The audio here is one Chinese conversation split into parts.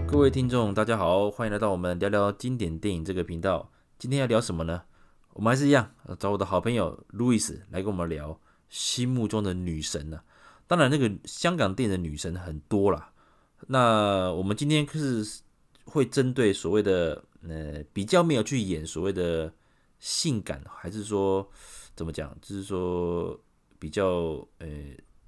各位听众，大家好，欢迎来到我们聊聊经典电影这个频道。今天要聊什么呢？我们还是一样，找我的好朋友路易斯来跟我们聊心目中的女神呢、啊。当然，那个香港电影的女神很多啦。那我们今天是会针对所谓的呃比较没有去演所谓的性感，还是说怎么讲？就是说比较呃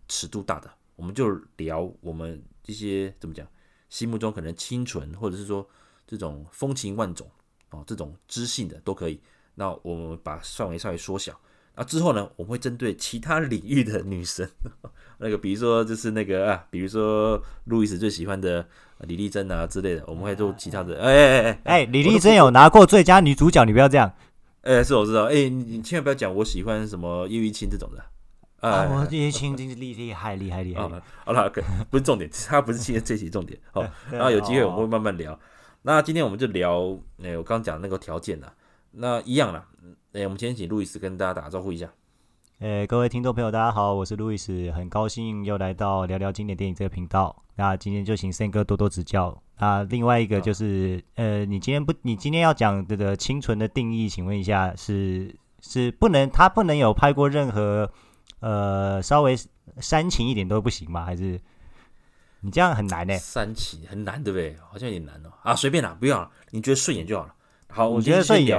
尺度大的，我们就聊我们这些怎么讲？心目中可能清纯，或者是说这种风情万种哦，这种知性的都可以。那我们把范围稍微缩小。那之后呢，我们会针对其他领域的女神，那个比如说就是那个啊，比如说路易斯最喜欢的李丽珍啊之类的，我们会做其他的。哎哎哎哎，李丽珍有拿过最佳女主角，你不要这样。哎，是我知道。哎，你你千万不要讲我喜欢什么叶玉卿这种的。啊，我叶玉卿真是厉厉害厉害厉害。好了，不是重点，他不是今天这期重点。好，然后有机会我们会慢慢聊。那今天我们就聊，哎，我刚讲那个条件了。那一样了。哎，我们今天请路易斯跟大家打个招呼一下。哎，各位听众朋友，大家好，我是路易斯，很高兴又来到聊聊经典电影这个频道。那今天就请 Sam 哥多多指教。那另外一个就是，呃，你今天不，你今天要讲这个清纯的定义，请问一下，是是不能，他不能有拍过任何，呃，稍微煽情一点都不行吗？还是你这样很难呢？煽情很难，对不对？好像有点难哦。啊，随便啦，不要了，你觉得顺眼就好了。好，我觉得顺眼。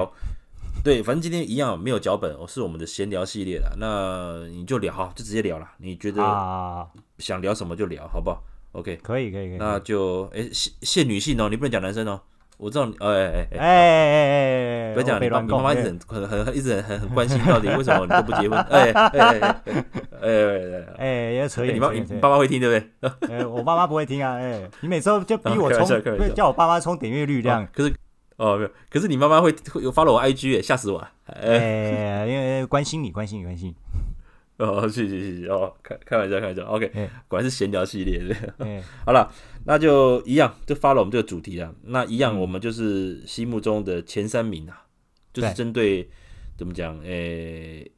对，反正今天一样没有脚本，我是我们的闲聊系列的，那你就聊哈，就直接聊了。你觉得想聊什么就聊，好不好？OK，可以，可以，可以。那就哎，限限女性哦，你不能讲男生哦。我知道，哎哎哎哎哎，不要讲，你妈妈一直很很很一直很很关心，到底为什么你都不结婚？哎哎哎哎哎哎，要扯远。你妈你爸妈会听对不对？我爸妈不会听啊。哎，你每次就逼我冲，叫我爸妈冲点阅率这样。可是。哦，没有，可是你妈妈会会有 follow 我 IG 哎，吓死我了！哎，因为关心你，关心你，关心。哦，谢谢谢谢哦，开开玩笑开玩笑，OK，果然是闲聊系列对。好了，那就一样，就 follow 我们这个主题啊。那一样，我们就是心目中的前三名啊，就是针对怎么讲，诶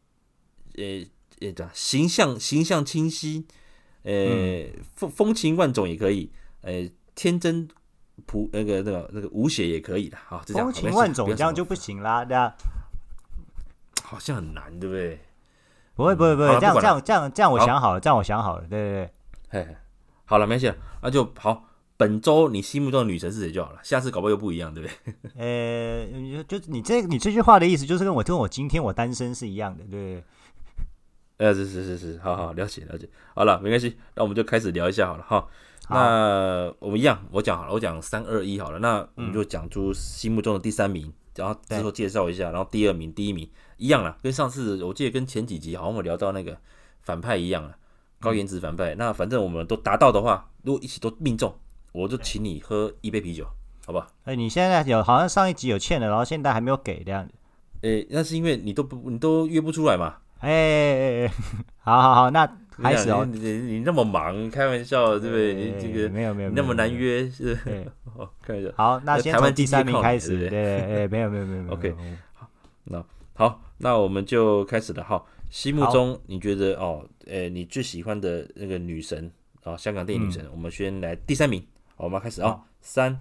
诶诶，这形象形象清晰，诶风风情万种也可以，诶天真。朴那个那个那个无邪也可以的，好，这样风情万种这样就不行啦，对啊，好像很难，对不对？不会不会不会，这样这样这样这样我想好了，这样我想好了，对对对，嘿，好了，没事，那就好。本周你心目中的女神是谁就好了，下次搞不好又不一样，对不对？呃，就你这你这句话的意思，就是跟我跟我今天我单身是一样的，对不对？呃，是是是是，好好了解了解，好了，没关系，那我们就开始聊一下好了哈。那我们一样，我讲好了，我讲三二一好了。那我们就讲出心目中的第三名，然后之后介绍一下，然后第二名、第一名一样了，跟上次我记得跟前几集好像我聊到那个反派一样了，高颜值反派。那反正我们都达到的话，如果一起都命中，我就请你喝一杯啤酒，好不好？哎，你现在有好像上一集有欠的，然后现在还没有给这样子。哎，那是因为你都不你都约不出来嘛。哎哎哎，好好好，那。开始哦，你你那么忙，开玩笑对不对？你这个没有没有那么难约是？哦，开玩笑。好，那先从第三名开始。对，哎，没有没有没有。OK，好，那好，那我们就开始了哈。心目中你觉得哦，哎，你最喜欢的那个女神啊，香港电影女神，我们先来第三名。好，我们开始啊，三、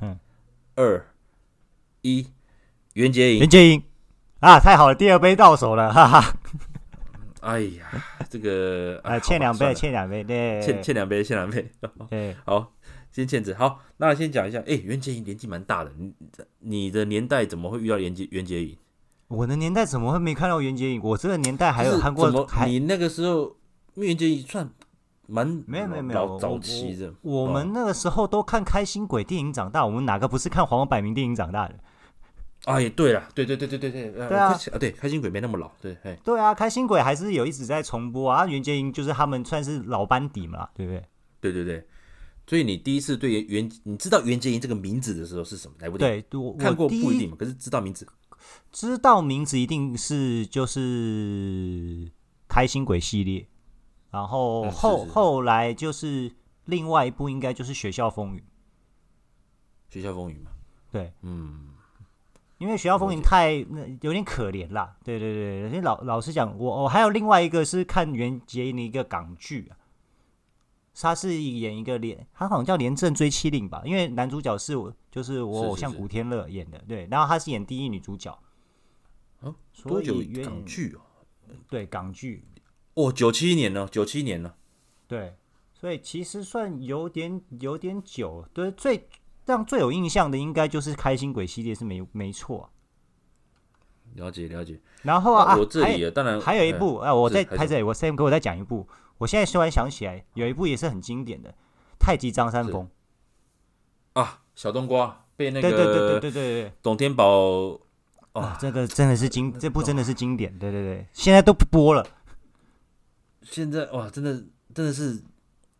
二、一，袁洁莹。袁洁莹啊，太好了，第二杯到手了，哈哈。哎呀，这个啊，欠两杯，欠两杯，对，欠欠两杯，欠两杯。对，好，先欠着。好，那先讲一下，哎，袁洁莹年纪蛮大的，你你的年代怎么会遇到袁洁袁洁莹？我的年代怎么会没看到袁洁莹？我这个年代还有看过，你那个时候袁洁莹算蛮没有没有没有早期的。我们那个时候都看开心鬼电影长大，我们哪个不是看黄百鸣电影长大的？哎，对了，对对对对对对，对啊，对，开心鬼没那么老，对，对啊，开心鬼还是有一直在重播啊。袁洁莹就是他们算是老班底嘛，对不对？对对对，所以你第一次对袁，你知道袁洁莹这个名字的时候是什么？来不及，对，我看过不一定嘛，可是知道名字，知道名字一定是就是开心鬼系列，然后后后来就是另外一部应该就是学校风云，学校风云嘛，对，嗯。因为学校风云太那有点可怜啦，对对对，因为老老实讲，我我还有另外一个是看袁洁莹的一个港剧啊，他是演一个连，他好像叫《廉政追妻令》吧，因为男主角是我，就是我偶像古天乐演的，对，然后他是演第一女主角。哦，多久港剧哦？对，港剧。哦，九七年了，九七年呢。对，所以其实算有点有点久。对，最让最有印象的应该就是《开心鬼》系列是没没错。了解了解。然后啊，我这里当然还有一部啊，我在拍这里，我先给我再讲一部。我现在突然想起来，有一部也是很经典的《太极张三丰》啊，小冬瓜被那个对对对对对对董天宝。啊，这个真的是经，这部真的是经典，对对对，现在都不播了。现在哇，真的真的是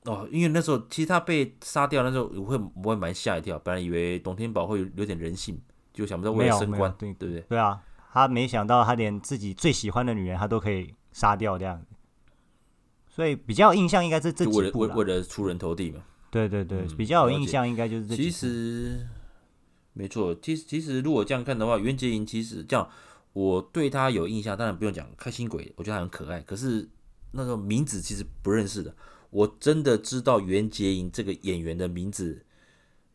哦，因为那时候其实他被杀掉那时候，我会我会蛮吓一跳，本来以为董天宝会有有点人性，就想不到为了升官，对对不对？对啊，他没想到他连自己最喜欢的女人他都可以杀掉这样子，所以比较有印象应该是这几部为了为了出人头地嘛。对对对，比较有印象应该就是这。其实。没错，其实其实如果这样看的话，袁洁莹其实这样，我对她有印象，当然不用讲，开心鬼，我觉得她很可爱。可是那个名字其实不认识的，我真的知道袁洁莹这个演员的名字，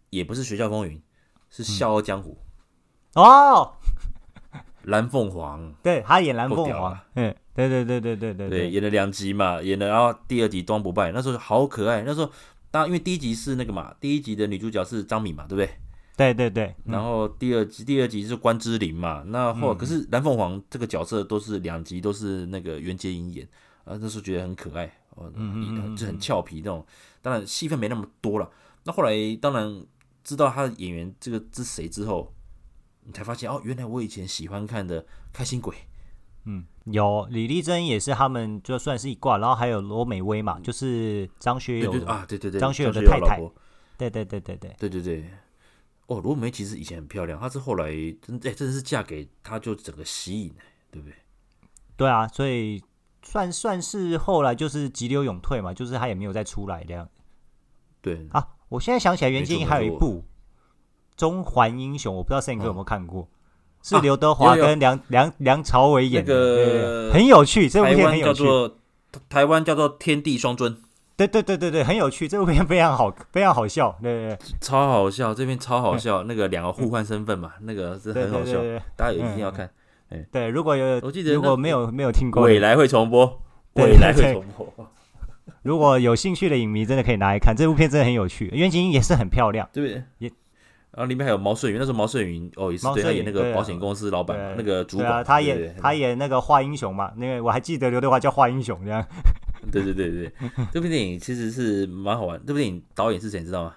也不是《学校风云》，是《笑傲江湖》嗯、哦，蓝凤凰，对，他演蓝凤凰，嗯，对对对对对对对，演了两集嘛，演了然后第二集《端不败》，那时候好可爱，那时候当因为第一集是那个嘛，第一集的女主角是张敏嘛，对不对？对对对，然后第二集、嗯、第二集是关之琳嘛，那后、嗯、可是蓝凤凰这个角色都是两集都是那个袁洁莹演，啊那时候觉得很可爱，哦，嗯就很俏皮那种，当然戏份没那么多了。那后来当然知道他的演员这个是谁之后，你才发现哦，原来我以前喜欢看的开心鬼，嗯，有李丽珍也是他们就算是一挂，然后还有罗美薇嘛，就是张学友啊，对对对，张学友的太太，对对对对对，对对对。哦，罗美其实以前很漂亮，她是后来真哎，真的是嫁给他就整个吸引，对不对？对啊，所以算算是后来就是急流勇退嘛，就是他也没有再出来这样。对啊，我现在想起来，袁洁莹还有一部《中环英雄》，我不知道胜哥有没有看过，哦、是刘德华跟梁、啊、梁梁朝伟演的，很有趣。这部片很有趣，台湾叫做《天地双尊》。对对对对对，很有趣，这部片非常好，非常好笑，对对对，超好笑，这边超好笑，那个两个互换身份嘛，那个是很好笑，大家一定要看。哎，对，如果有，我记得如果没有没有听过，未来会重播，未来会重播。如果有兴趣的影迷，真的可以拿来看，这部片真的很有趣，袁洁莹也是很漂亮，对不对？也，然后里面还有毛舜筠，那时候毛舜筠哦也是对他演那个保险公司老板，那个主管，他演他演那个华英雄嘛，那个我还记得刘德华叫华英雄这样。对对对对，这部电影其实是蛮好玩。这部电影导演是谁，你知道吗？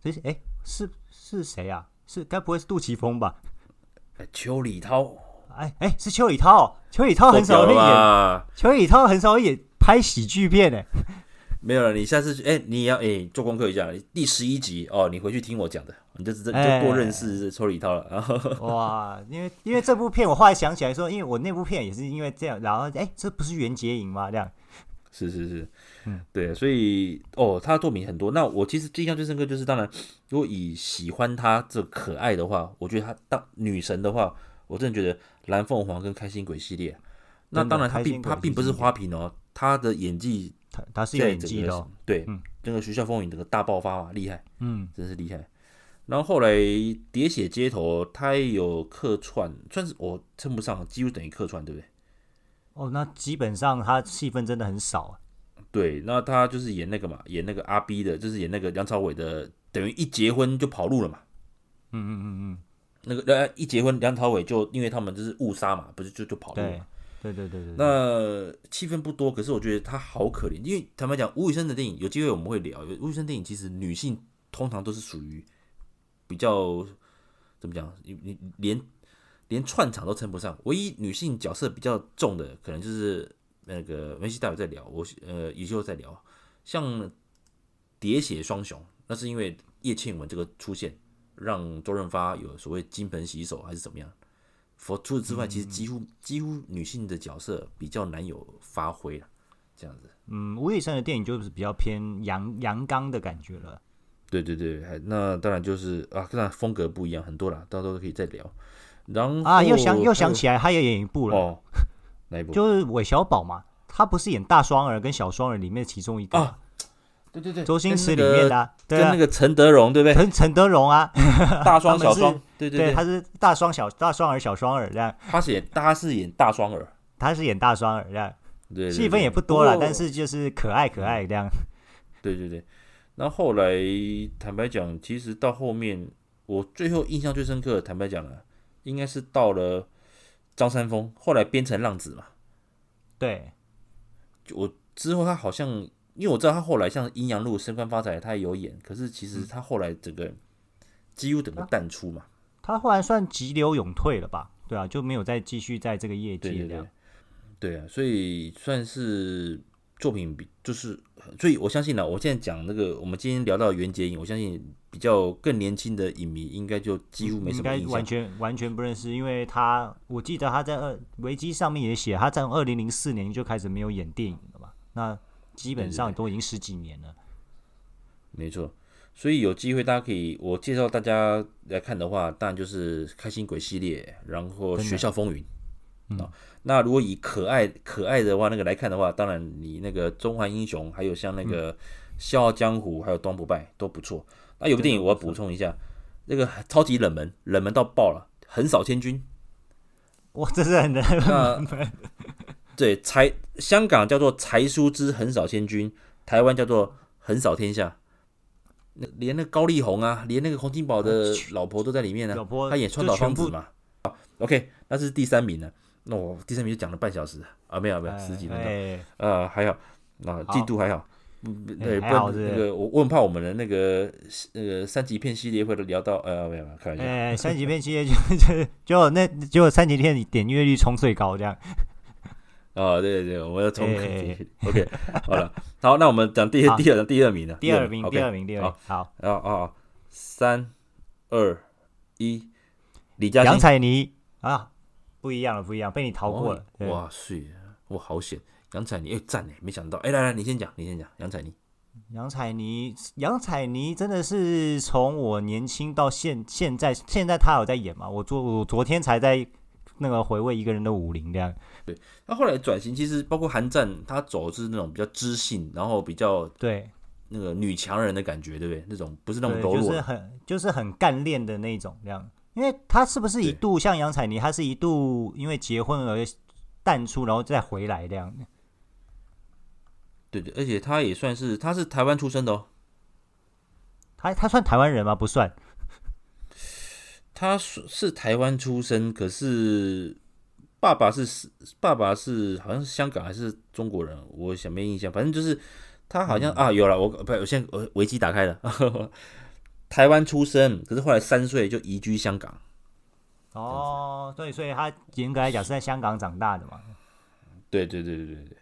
这是哎，是是谁啊？是该不会是杜琪峰吧？邱礼涛。哎哎，是邱礼涛。邱礼涛很少会演，邱礼涛很少演拍喜剧片哎。没有了，你下次哎，你要哎做功课一下，第十一集哦，你回去听我讲的，你就就多认识邱礼涛了。然 后哇，因为因为这部片，我后来想起来说，因为我那部片也是因为这样，然后哎，这不是袁洁莹吗？这样。是是是，嗯，对，所以哦，他的作品很多。那我其实印象最深刻就是，当然，如果以喜欢他这可爱的话，我觉得他当女神的话，我真的觉得蓝凤凰跟开心鬼系列。那当然，他并他并不是花瓶哦，他的演技，他他是演技哦，对，嗯，这个学校风云这个大爆发嘛，厉害，嗯，真是厉害。然后后来喋血街头，他也有客串，算是我称不上，几乎等于客串，对不对？哦，那基本上他戏份真的很少啊。对，那他就是演那个嘛，演那个阿 B 的，就是演那个梁朝伟的，等于一结婚就跑路了嘛。嗯嗯嗯嗯，那个呃一结婚，梁朝伟就因为他们就是误杀嘛，不是就就跑路了。对对对对对。那戏份不多，可是我觉得他好可怜，因为坦白讲，吴宇森的电影有机会我们会聊。吴宇森电影其实女性通常都是属于比较怎么讲，你你连。连串场都称不上，唯一女性角色比较重的，可能就是那个梅西待会再聊，我呃以后再聊。像喋血双雄，那是因为叶倩文这个出现，让周润发有所谓金盆洗手还是怎么样？佛除此之外，其实几乎几乎女性的角色比较难有发挥了，这样子。嗯，吴宇森的电影就是比较偏阳阳刚的感觉了。对对对，那当然就是啊，跟他风格不一样，很多啦，到时候可以再聊。然后啊，又想又想起来，他也演一部了，哦、哪一部？就是韦小宝嘛，他不是演大双儿跟小双儿里面其中一个。啊，对对对，周星驰里面的、啊，跟那个陈德容对不对？陈陈德容啊，大双小双，对对对，他是大双小大双儿小双儿这样。他是演，他是演大双儿，他是演大双儿这样。对，戏份也不多了，但是就是可爱可爱这样。对对对，然后后来坦白讲，其实到后面我最后印象最深刻，坦白讲了，应该是到了张三丰，后来编成浪子嘛。对，我之后他好像，因为我知道他后来像《阴阳路》《升官发财》，他也有演，可是其实他后来整个几乎整个淡出嘛。他，他后来算急流勇退了吧？对啊，就没有再继续在这个业界这样。对啊，所以算是作品比就是，所以我相信呢，我现在讲那个，我们今天聊到袁洁莹，我相信比较更年轻的影迷应该就几乎没什么印象，应该完全完全不认识，因为他我记得他在二维基上面也写，他在二零零四年就开始没有演电影了嘛，那基本上都已经十几年了。没错，所以有机会大家可以，我介绍大家来看的话，当然就是开心鬼系列，然后学校风云。啊、嗯，那如果以可爱可爱的话，那个来看的话，当然你那个《中华英雄》，还有像那个《笑傲江湖》，还有《东不败》都不错。那有部电影我要补充一下，那个超级冷门，冷门到爆了，《横扫千军》。哇，这是很冷门。对，才香港叫做《才叔之横扫千军》，台湾叫做《横扫天下》。那连那高丽红啊，连那个洪金宝的老婆都在里面呢、啊，他演川岛芳子嘛。OK，那是第三名呢。那我第三名就讲了半小时啊，没有没有十几分钟，呃、哎啊，还好，那进度还好，嗯对，不然那个我我很怕我们的那个那个三级片系列会聊到呃，没有没有，开玩笑，哎，三级片系列就 就就那结果三级片点阅率冲最高这样，哦，对对对，我们要冲，OK，好了，好，那我们讲第第二第二名的，第二名第二名第二名，好，哦哦，三二一，李嘉欣，杨采妮啊。不一样了，不一样，被你逃过了。哦、哇塞，哇好险！杨采妮，哎赞哎，没想到，哎来来，你先讲，你先讲。杨采妮，杨采妮，杨采妮真的是从我年轻到现现在，现在她有在演嘛？我昨我昨天才在那个回味一个人的武林这样。对，他后来转型，其实包括韩战，他走的是那种比较知性，然后比较对那个女强人的感觉，对不对？那种不是那种柔弱，就是很就是很干练的那种这样。因为他是不是一度像杨采妮，他是一度因为结婚而淡出，然后再回来这样的。对对，而且他也算是，他是台湾出生的哦。他他算台湾人吗？不算。他是是台湾出生，可是爸爸是爸爸是好像是香港还是中国人，我想没印象。反正就是他好像、嗯、啊，有了，我不，我现在我维基打开了。台湾出生，可是后来三岁就移居香港。哦，对，所以他严格来讲是在香港长大的嘛。对对对对对对。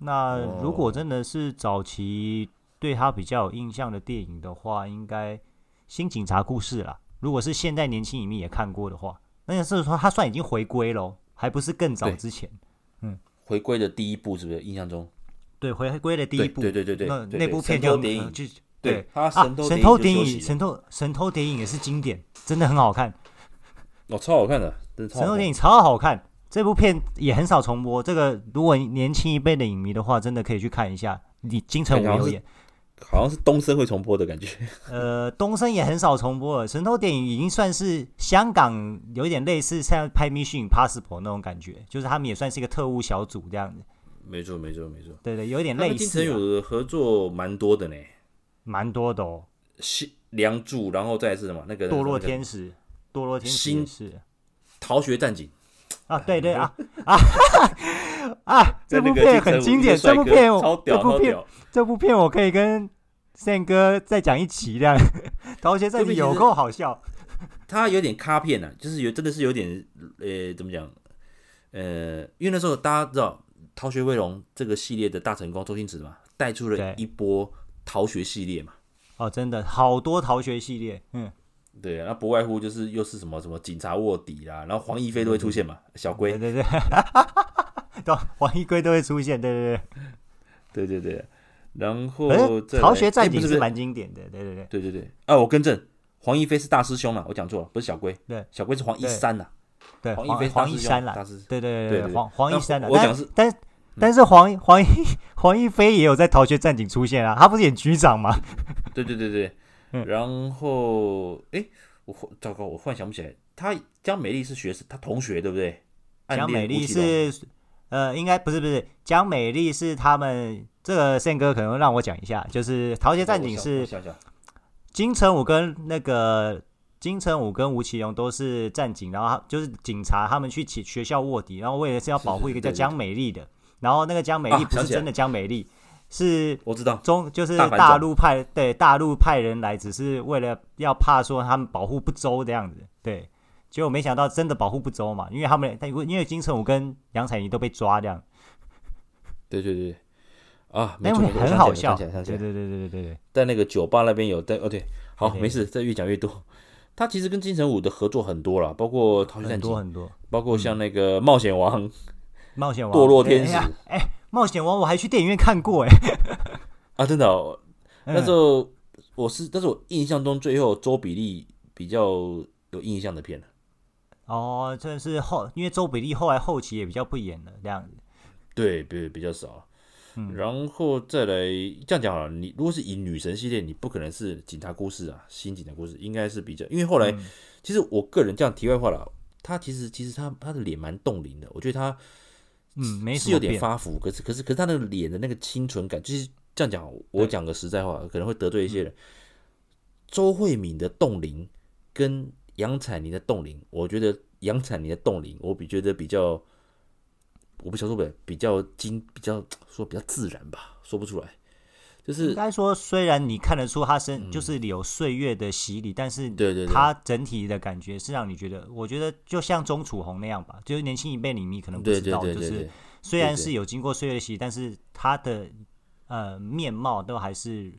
那如果真的是早期对他比较有印象的电影的话，应该《新警察故事》啦。如果是现在年轻影迷也看过的话，那就是说他算已经回归了，还不是更早之前。嗯，回归的第一部是不是？印象中。对，回归的第一部。对对对对，那那部片叫电影就。对他神偷啊，神偷谍影，神偷神偷谍影也是经典，真的很好看。哦，超好看的，神偷谍影超好看。这部片也很少重播，这个如果年轻一辈的影迷的话，真的可以去看一下。你金城武有演，好像是东森会重播的感觉。呃，东森也很少重播了。神偷电影已经算是香港有一点类似像拍《Mission Impossible》那种感觉，就是他们也算是一个特务小组这样子。没错，没错，没错。对对，有一点类似。金城有的合作蛮多的呢。蛮多的哦，新梁祝，然后再是什么？那个堕落天使，堕落天使新是逃学战警啊，对对啊啊 啊！这部片很经典，这部片我这部片这部片我可以跟 Sam 哥再讲一期这样。逃学战警有够好笑，他有点卡片啊，就是有真的是有点呃，怎么讲？呃，因为那时候大家知道《逃学威龙》这个系列的大成功，周星驰嘛，带出了一波。逃学系列嘛，哦，真的好多逃学系列，嗯，对啊，那不外乎就是又是什么什么警察卧底啦，然后黄一飞都会出现嘛，嗯、小龟，对对对，对，黄一飞都会出现，对对对，对对对，然后逃学战警是蛮经典的，对对对，对对对，啊，我更正，黄一飞是大师兄啊，我讲错了，不是小龟，对，小龟是黄一山呐，对，黄一飞黄一山啦，大师，对对对对，黄黄一山的，我讲是，但但是黄黄一 黄一飞也有在《逃学战警》出现啊，他不是演局长吗？对对对对，嗯、然后哎，我糟糕，我忽然想不起来，他江美丽是学生，他同学对不对？江美丽是呃，应该不是不是，江美丽是他们这个宪哥可能让我讲一下，就是《逃学战警》是金城武跟那个。金城武跟吴奇隆都是战警，然后他就是警察，他们去学学校卧底，然后为了是要保护一个叫江美丽的，然后那个江美丽不是真的江美丽，是我知道中就是大陆派对大陆派人来，只是为了要怕说他们保护不周这样子，对，结果没想到真的保护不周嘛，因为他们他因为金城武跟杨采妮都被抓这样，对对对，啊，没错，很好笑，对对对对对对对，在那个酒吧那边有在，哦对，好没事，这越讲越多。他其实跟金城武的合作很多了，包括《逃学战警》很多很多，包括像那个《冒险王》嗯，《冒险王》堕落天使。哎，哎，《冒险王》我还去电影院看过哎。啊，真的哦，那时候我是，但是我印象中最后周比利比较有印象的片。哦，这是后，因为周比利后来后期也比较不演了这样子。对，比比较少。嗯然后再来这样讲好了，你如果是以女神系列，你不可能是警察故事啊，新警察故事应该是比较，因为后来、嗯、其实我个人这样题外话了，他其实其实他他的脸蛮冻龄的，我觉得他嗯没是有点发福，可是可是可是他那个脸的那个清纯感，就是这样讲，我讲个实在话，可能会得罪一些人。嗯、周慧敏的冻龄跟杨采妮的冻龄，我觉得杨采妮的冻龄，我比觉得比较。我不晓得，比较精，比较说比较自然吧，说不出来。就是应该说，虽然你看得出他身就是有岁月的洗礼，嗯、但是对对，他整体的感觉是让你觉得，我觉得就像钟楚红那样吧，就是年轻一辈里面可能不知道，就是虽然是有经过岁月的洗礼，但是他的呃面貌都还是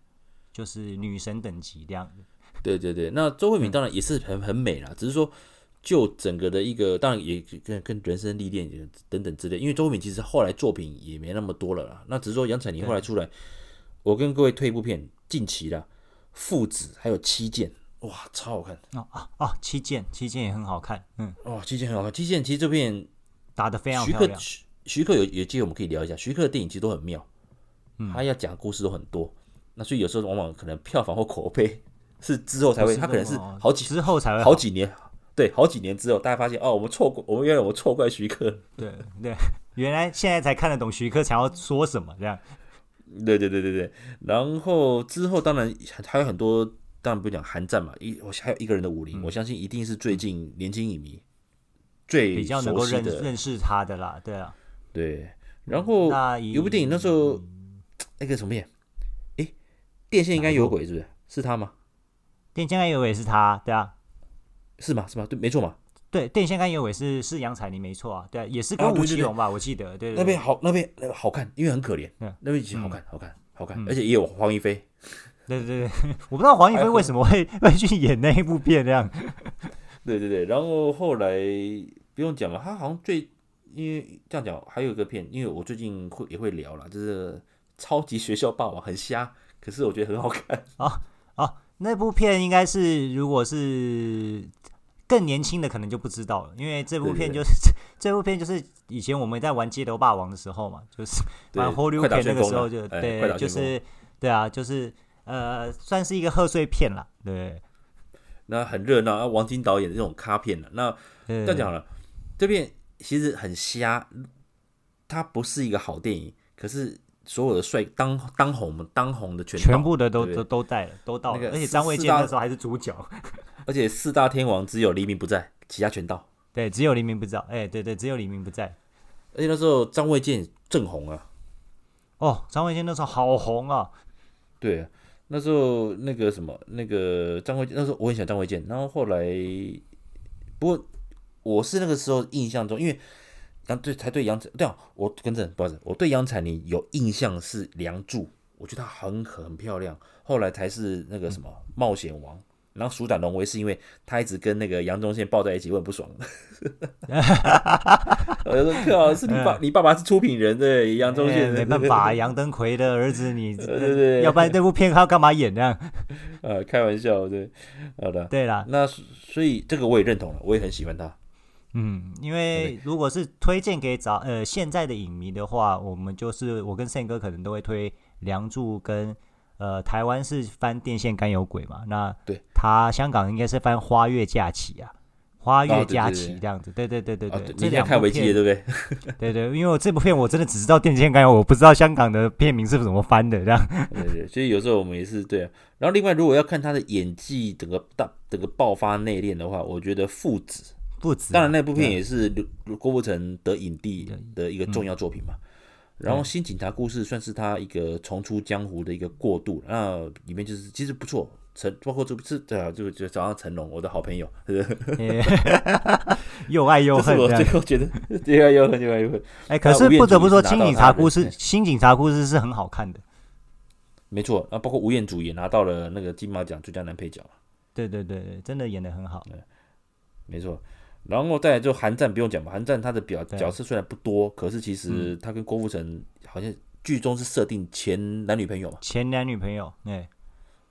就是女神等级这样的。对对对，那周慧敏当然也是很很美啦，只是说。就整个的一个，当然也跟跟人生历练等等之类，因为周慧敏其实后来作品也没那么多了啦。那只是说杨采妮后来出来，我跟各位推一部片，近期的《父子》还有《七剑》，哇，超好看哦啊啊！《七剑》《七剑》也很好看，嗯，哦，《七剑》很好看，《七剑》其实这片打得非常徐克，徐徐克有有机会我们可以聊一下，徐克的电影其实都很妙，嗯，他要讲故事都很多，那所以有时候往往可能票房或口碑是之后才会，他可能是好几之后才会好几年。对，好几年之后，大家发现哦，我们错过，我们原来我们错怪徐克。对对，原来现在才看得懂徐克想要说什么这样。对对对对对，然后之后当然还有很多，当然不讲寒战嘛，一我还有一个人的武林，嗯、我相信一定是最近年轻影迷最比较能够认认识他的啦，对啊。对，然后有部电影那时候 那个什么片？哎，电线应该有鬼是不是？是他吗？电线应该有鬼是他，对啊。是吗？是吗？对，没错嘛。对，电线杆叶尾是是杨采妮，没错啊。对啊，也是跟吴奇隆吧，我记得。对，那边好，那边那个好看，因为很可怜。嗯，那边其实好看，好看，好看，而且也有黄一飞。对对对，我不知道黄一飞为什么会 会去演那一部片这样。对对对，然后后来不用讲了，他好像最因为这样讲，还有一个片，因为我最近会也会聊了，就是《超级学校霸王》，很瞎，可是我觉得很好看。啊啊，那部片应该是如果是。更年轻的可能就不知道了，因为这部片就是 这部片就是以前我们在玩街头霸王的时候嘛，就是 玩 Hollywood 那个时候就对，就是对啊，就是呃，算是一个贺岁片啦。对，那很热闹啊，王晶导演的这种咖片了。那这样讲了，这片其实很瞎，它不是一个好电影，可是所有的帅当当红当红的全全部的都都都带了，都到了，那个、而且张卫健那时候还是主角。而且四大天王只有黎明不在，其他全到。对，只有黎明不在。哎、欸，对对，只有黎明不在。而且那时候张卫健正红啊。哦，张卫健那时候好红啊。对，那时候那个什么，那个张卫健，那时候我很喜欢张卫健。然后后来，不过我是那个时候印象中，因为杨对才对杨采，对啊，我跟着不好意思，我对杨采妮有印象是《梁祝》，我觉得她很很漂亮。后来才是那个什么《冒险王》。然后鼠胆龙威是因为他一直跟那个杨宗宪抱在一起，我很不爽。我就说：“靠，是你爸，你爸爸是出品人对杨宗宪，没办法，杨登魁的儿子，你 对对对，要不然这部片他要干嘛演这样？呃，开玩笑，对，好的，对啦，那所以这个我也认同了，我也很喜欢他。嗯，因为如果是推荐给早呃现在的影迷的话，我们就是我跟 Sam 哥可能都会推《梁祝》跟呃台湾是翻《电线杆有鬼》嘛，那对，他香港应该是翻《花月假期》啊，《花月假期》这样子，对对对对对，这两看维基对不对？对对，因为我这部片我真的只知道《电线杆我不知道香港的片名是怎么翻的这样。对对，所以有时候我们也是对啊。然后另外，如果要看他的演技整个大整个爆发内敛的话，我觉得父子。父子、啊，当然那部片也是郭富城得影帝的一个重要作品嘛。嗯、然后《新警察故事》算是他一个重出江湖的一个过渡，那里面就是其实不错，成包括这不是对啊，就就找上成龙，我的好朋友，又爱又恨，我最后觉得又爱又恨，又爱又恨。哎，可是不得不说，《新警察故事》《新警察故事》是很好看的，没错啊，包括吴彦祖也拿到了那个金马奖最佳男配角，对对对对，真的演的很好，对，没错。然后再来就韩战不用讲吧，韩战他的表角色虽然不多，可是其实他跟郭富城好像剧中是设定前男女朋友嘛，前男女朋友，对，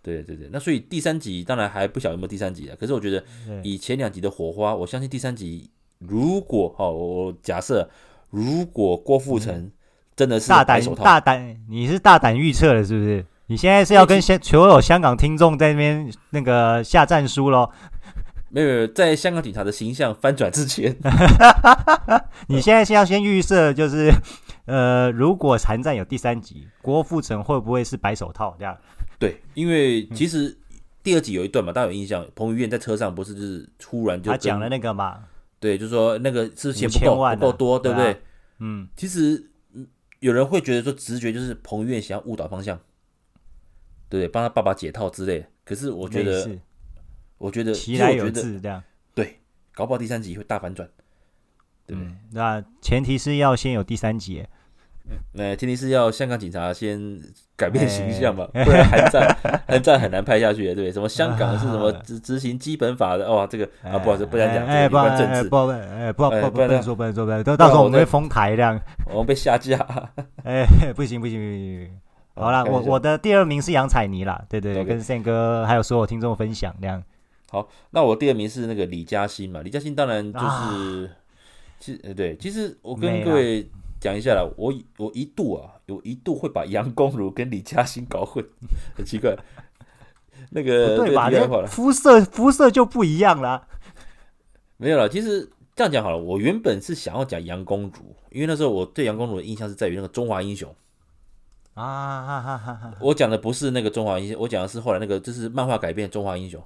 对对对。那所以第三集当然还不晓得有没有第三集啊，可是我觉得以前两集的火花，我相信第三集如果哦，我假设如果郭富城真的是大胆大胆，你是大胆预测了是不是？你现在是要跟香所有香港听众在那边那个下战书喽？没有没有，在香港警察的形象翻转之前，你现在先要先预设，就是 呃，如果韩战有第三集，郭富城会不会是白手套这样？对，因为其实第二集有一段嘛，大家有印象，彭于晏在车上不是就是突然就他讲了那个嘛？对，就是说那个是钱不够不够多，对不对？嗯，其实有人会觉得说直觉就是彭于晏想要误导方向，对不对？帮他爸爸解套之类。可是我觉得。我觉得其来有自这样，对，搞不好第三集会大反转，对不对？嗯，那前提是要先有第三集，那前提是要香港警察先改变形象嘛，不然韩战韩战很难拍下去，对不对？什么香港是什么执执行基本法的？哇，这个啊，不好意思，不想讲，哎，不关政治，不不不不不能说不能说不能，说到时候我们会封台这样，我们被下架，哎，不行不行不行，好啦，我我的第二名是杨采妮啦，对对，跟宪哥还有所有听众分享这样。好，那我第二名是那个李嘉欣嘛。李嘉欣当然就是，啊、其实呃对，其实我跟各位讲一下啦，我我一度啊，有一度会把杨恭如跟李嘉欣搞混，很奇怪。那个对吧？肤色肤色就不一样啦。没有了，其实这样讲好了，我原本是想要讲杨公主，因为那时候我对杨公主的印象是在于那个中华英雄啊哈哈哈哈。我讲的不是那个中华英雄，我讲的是后来那个就是漫画改编中华英雄。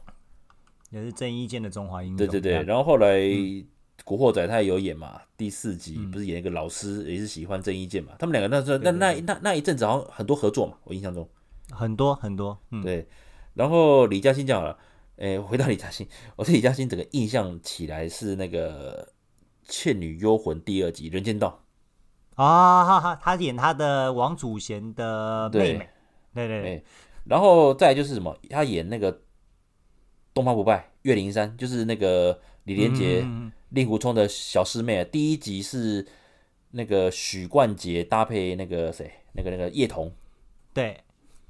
也是郑伊健的中华英雄。对对对，然后后来《古惑仔》他也有演嘛，第四集不是演一个老师，也是喜欢郑伊健嘛。他们两个那时候那那那那一阵子好像很多合作嘛，我印象中很多很多。对，然后李嘉欣讲了，哎，回到李嘉欣，我对李嘉欣整个印象起来是那个《倩女幽魂》第二集《人间道》啊，哈哈，他演他的王祖贤的妹妹，对对对，然后再就是什么，他演那个。东方不败，岳灵珊就是那个李连杰、令狐冲的小师妹。第一集是那个许冠杰搭配那个谁，那个那个叶童。对，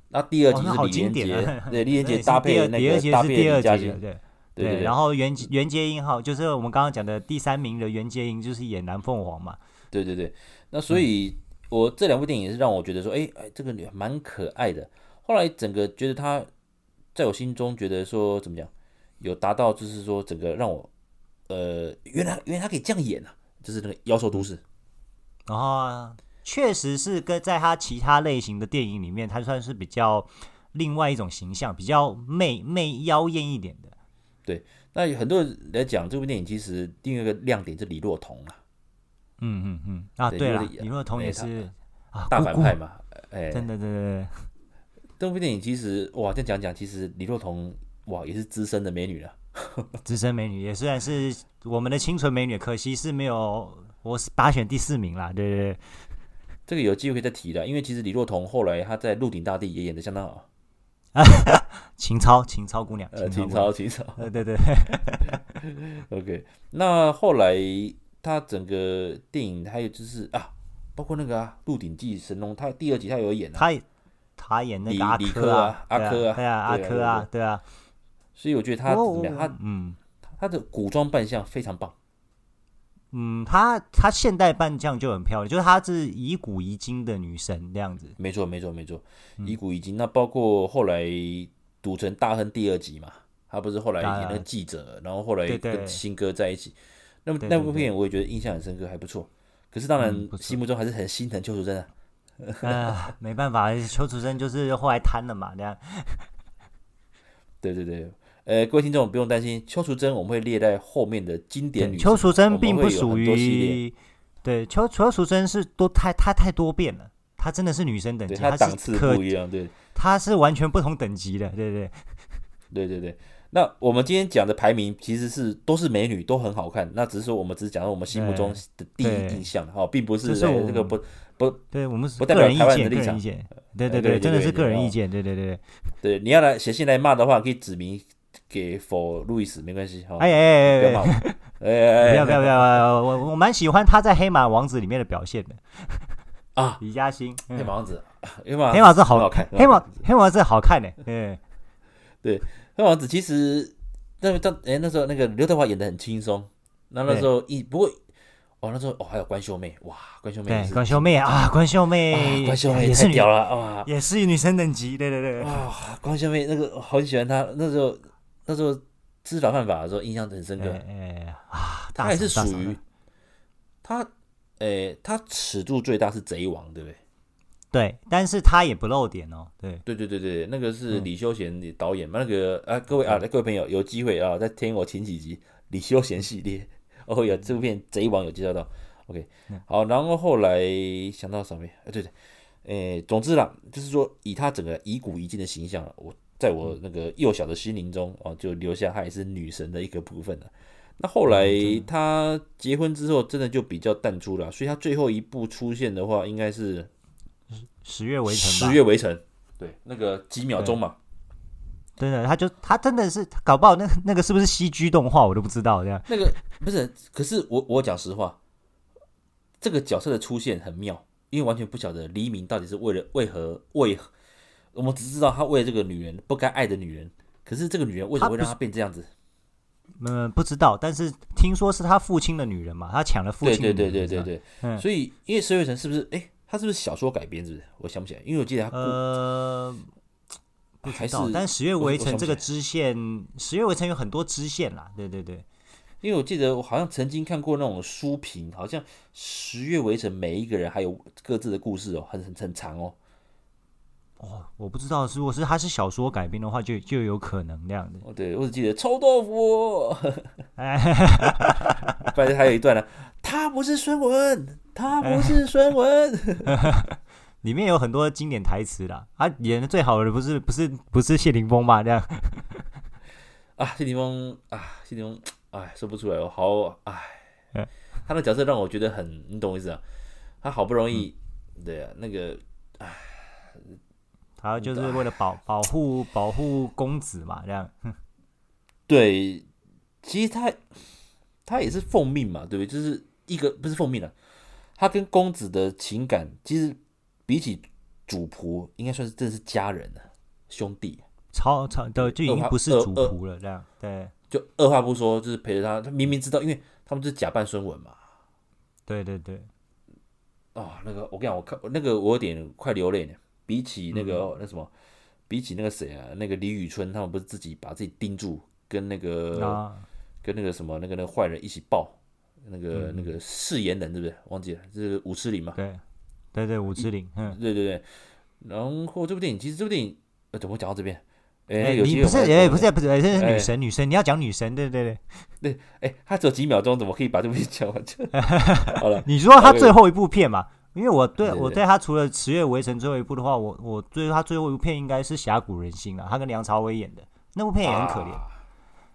那第二集是李连杰，对，李连杰 搭配那个搭配李嘉欣。对对。然后袁袁洁瑛哈，就是我们刚刚讲的第三名的袁洁瑛，就是演蓝凤凰嘛。对对对。那所以，我这两部电影是让我觉得说，哎哎，这个女蛮可爱的。后来整个觉得她。在我心中觉得说怎么讲，有达到就是说整个让我，呃，原来原来他可以这样演啊，就是那个妖兽都市，啊，确实是跟在他其他类型的电影里面，他算是比较另外一种形象，比较媚媚妖艳一点的。对，那很多人来讲这部电影，其实另一个亮点是李若彤啊，嗯嗯嗯，啊对了，李若彤也是啊大反派嘛，哎，真的真的。这部电影其实哇，这样讲讲，其实李若彤哇也是资深的美女了，资深美女也虽然是我们的清纯美女，可惜是没有，我是八选第四名啦，对不对？这个有机会再提的，因为其实李若彤后来她在《鹿鼎大帝》也演的相当好，情操情操姑娘，呃，情操情操，对对对，OK，那后来她整个电影还有就是啊，包括那个啊《鹿鼎记》神龙，她第二集她有演啊。他演那个阿珂啊，阿珂啊，对啊，阿珂啊，对啊，所以我觉得他怎么样？他嗯，他的古装扮相非常棒。嗯，他他现代扮相就很漂亮，就是她是以古遗今的女神这样子。没错，没错，没错，以古遗今。那包括后来赌城大亨第二集嘛，他不是后来演那个记者，啊、然后后来跟新哥在一起。那么那部片我也觉得印象很深刻，还不错。可是当然，嗯、心目中还是很心疼邱淑贞啊。呃，没办法，邱淑贞就是后来瘫了嘛，这样。对对对，呃，各位听众不用担心，邱淑贞我们会列在后面的经典女。邱淑贞并不属于，对，邱邱淑贞是多太她太多变了，她真的是女生等级，她档次不一样，对，她是完全不同等级的，对对对对对。那我们今天讲的排名其实是都是美女，都很好看。那只是说我们只是讲到我们心目中的第一印象，哈，并不是在这个不不，对我们是不代表台湾的立场。对对对，真的是个人意见。对对对对，你要来写信来骂的话，可以指名给 For 路易斯，没关系哈。哎哎哎，不要骂我，哎不要不要不要，我我蛮喜欢他在《黑马王子》里面的表现的。啊，李嘉欣，黑马王子，黑马黑马是好看，黑马黑马是好看的，嗯对。黑王子其实那当哎那时候那个刘德华演的很轻松，那那时候一不过哦那时候哦还有关秀妹哇关秀妹对关秀妹啊关秀妹关秀妹也是屌了哇。也是女生等级对对对。啊关秀妹那个很喜欢她那时候那时候知法犯法的时候印象很深刻哎啊她也是属于她哎她尺度最大是贼王对不对？对，但是他也不露点哦。对，对，对，对，对，那个是李修贤导演嘛？嗯、那个啊，各位啊，各位朋友，有机会啊，再听我前几集李修贤系列，哦，有这部片《贼王》有介绍到。OK，好，然后后来想到什么？哎，对对，哎，总之啦，就是说以他整个以古遗今的形象，我在我那个幼小的心灵中哦，就留下他也是女神的一个部分了。那后来他结婚之后，真的就比较淡出了，所以他最后一部出现的话，应该是。十月围城，十月围城，对，那个几秒钟嘛，真的，他就他真的是搞不好那那个是不是 CG 动画，我都不知道这样。那个不是，可是我我讲实话，这个角色的出现很妙，因为完全不晓得黎明到底是为了为何为何，我们只知道他为了这个女人不该爱的女人，可是这个女人为什么会让他变这样子？嗯，不知道，但是听说是他父亲的女人嘛，他抢了父亲的女人，对对对对对对，嗯，所以因为十月围城是不是哎？他是不是小说改编？是不是？我想不起来，因为我记得他呃，不知道。但十月围城这个支线，十月围城有很多支线啦。对对对，因为我记得我好像曾经看过那种书评，好像十月围城每一个人还有各自的故事哦，很很很长哦。哦，我不知道，如果是他是小说改编的话，就就有可能那样的。哦，对，我只记得臭豆腐。哎，反正还有一段呢，他不是孙文。他不是孙文，里面有很多经典台词啦。他演的最好的不是不是不是谢霆锋吗？这样 啊，谢霆锋啊，谢霆锋，哎，说不出来哦，好，哎，他的角色让我觉得很，你懂我意思啊？他好不容易，嗯、对啊，那个，哎，他就是为了保保护保护公子嘛，这样。对，其实他他也是奉命嘛，对不对？就是一个不是奉命了。他跟公子的情感，其实比起主仆，应该算是真的是家人了，兄弟，超超的就已经不是主仆了，这样对，就二话不说就是陪着他。他明明知道，因为他们是假扮孙文嘛，对对对，哦，那个我跟你讲，我看那个我有点快流泪了。比起那个、嗯、那什么，比起那个谁啊，那个李宇春，他们不是自己把自己盯住，跟那个、啊、跟那个什么那个那个坏人一起爆。那个、嗯、那个誓言人对不对？忘记了，这是武痴林嘛？对，对对，武痴林。嗯，对对对。然后这部电影，其实这部电影，呃，怎么讲到这边？哎、欸，你不是，哎，不是，不是，这是女神，欸、女神，你要讲女神，对对对。对，哎、欸，他只有几秒钟，怎么可以把这部片讲完？好了，你说他最后一部片嘛？因为我对，我对他除了《十月围城》最后一部的话，我我对他最后一部片应该是《峡谷人心》了，他跟梁朝伟演的那部片也很可怜。啊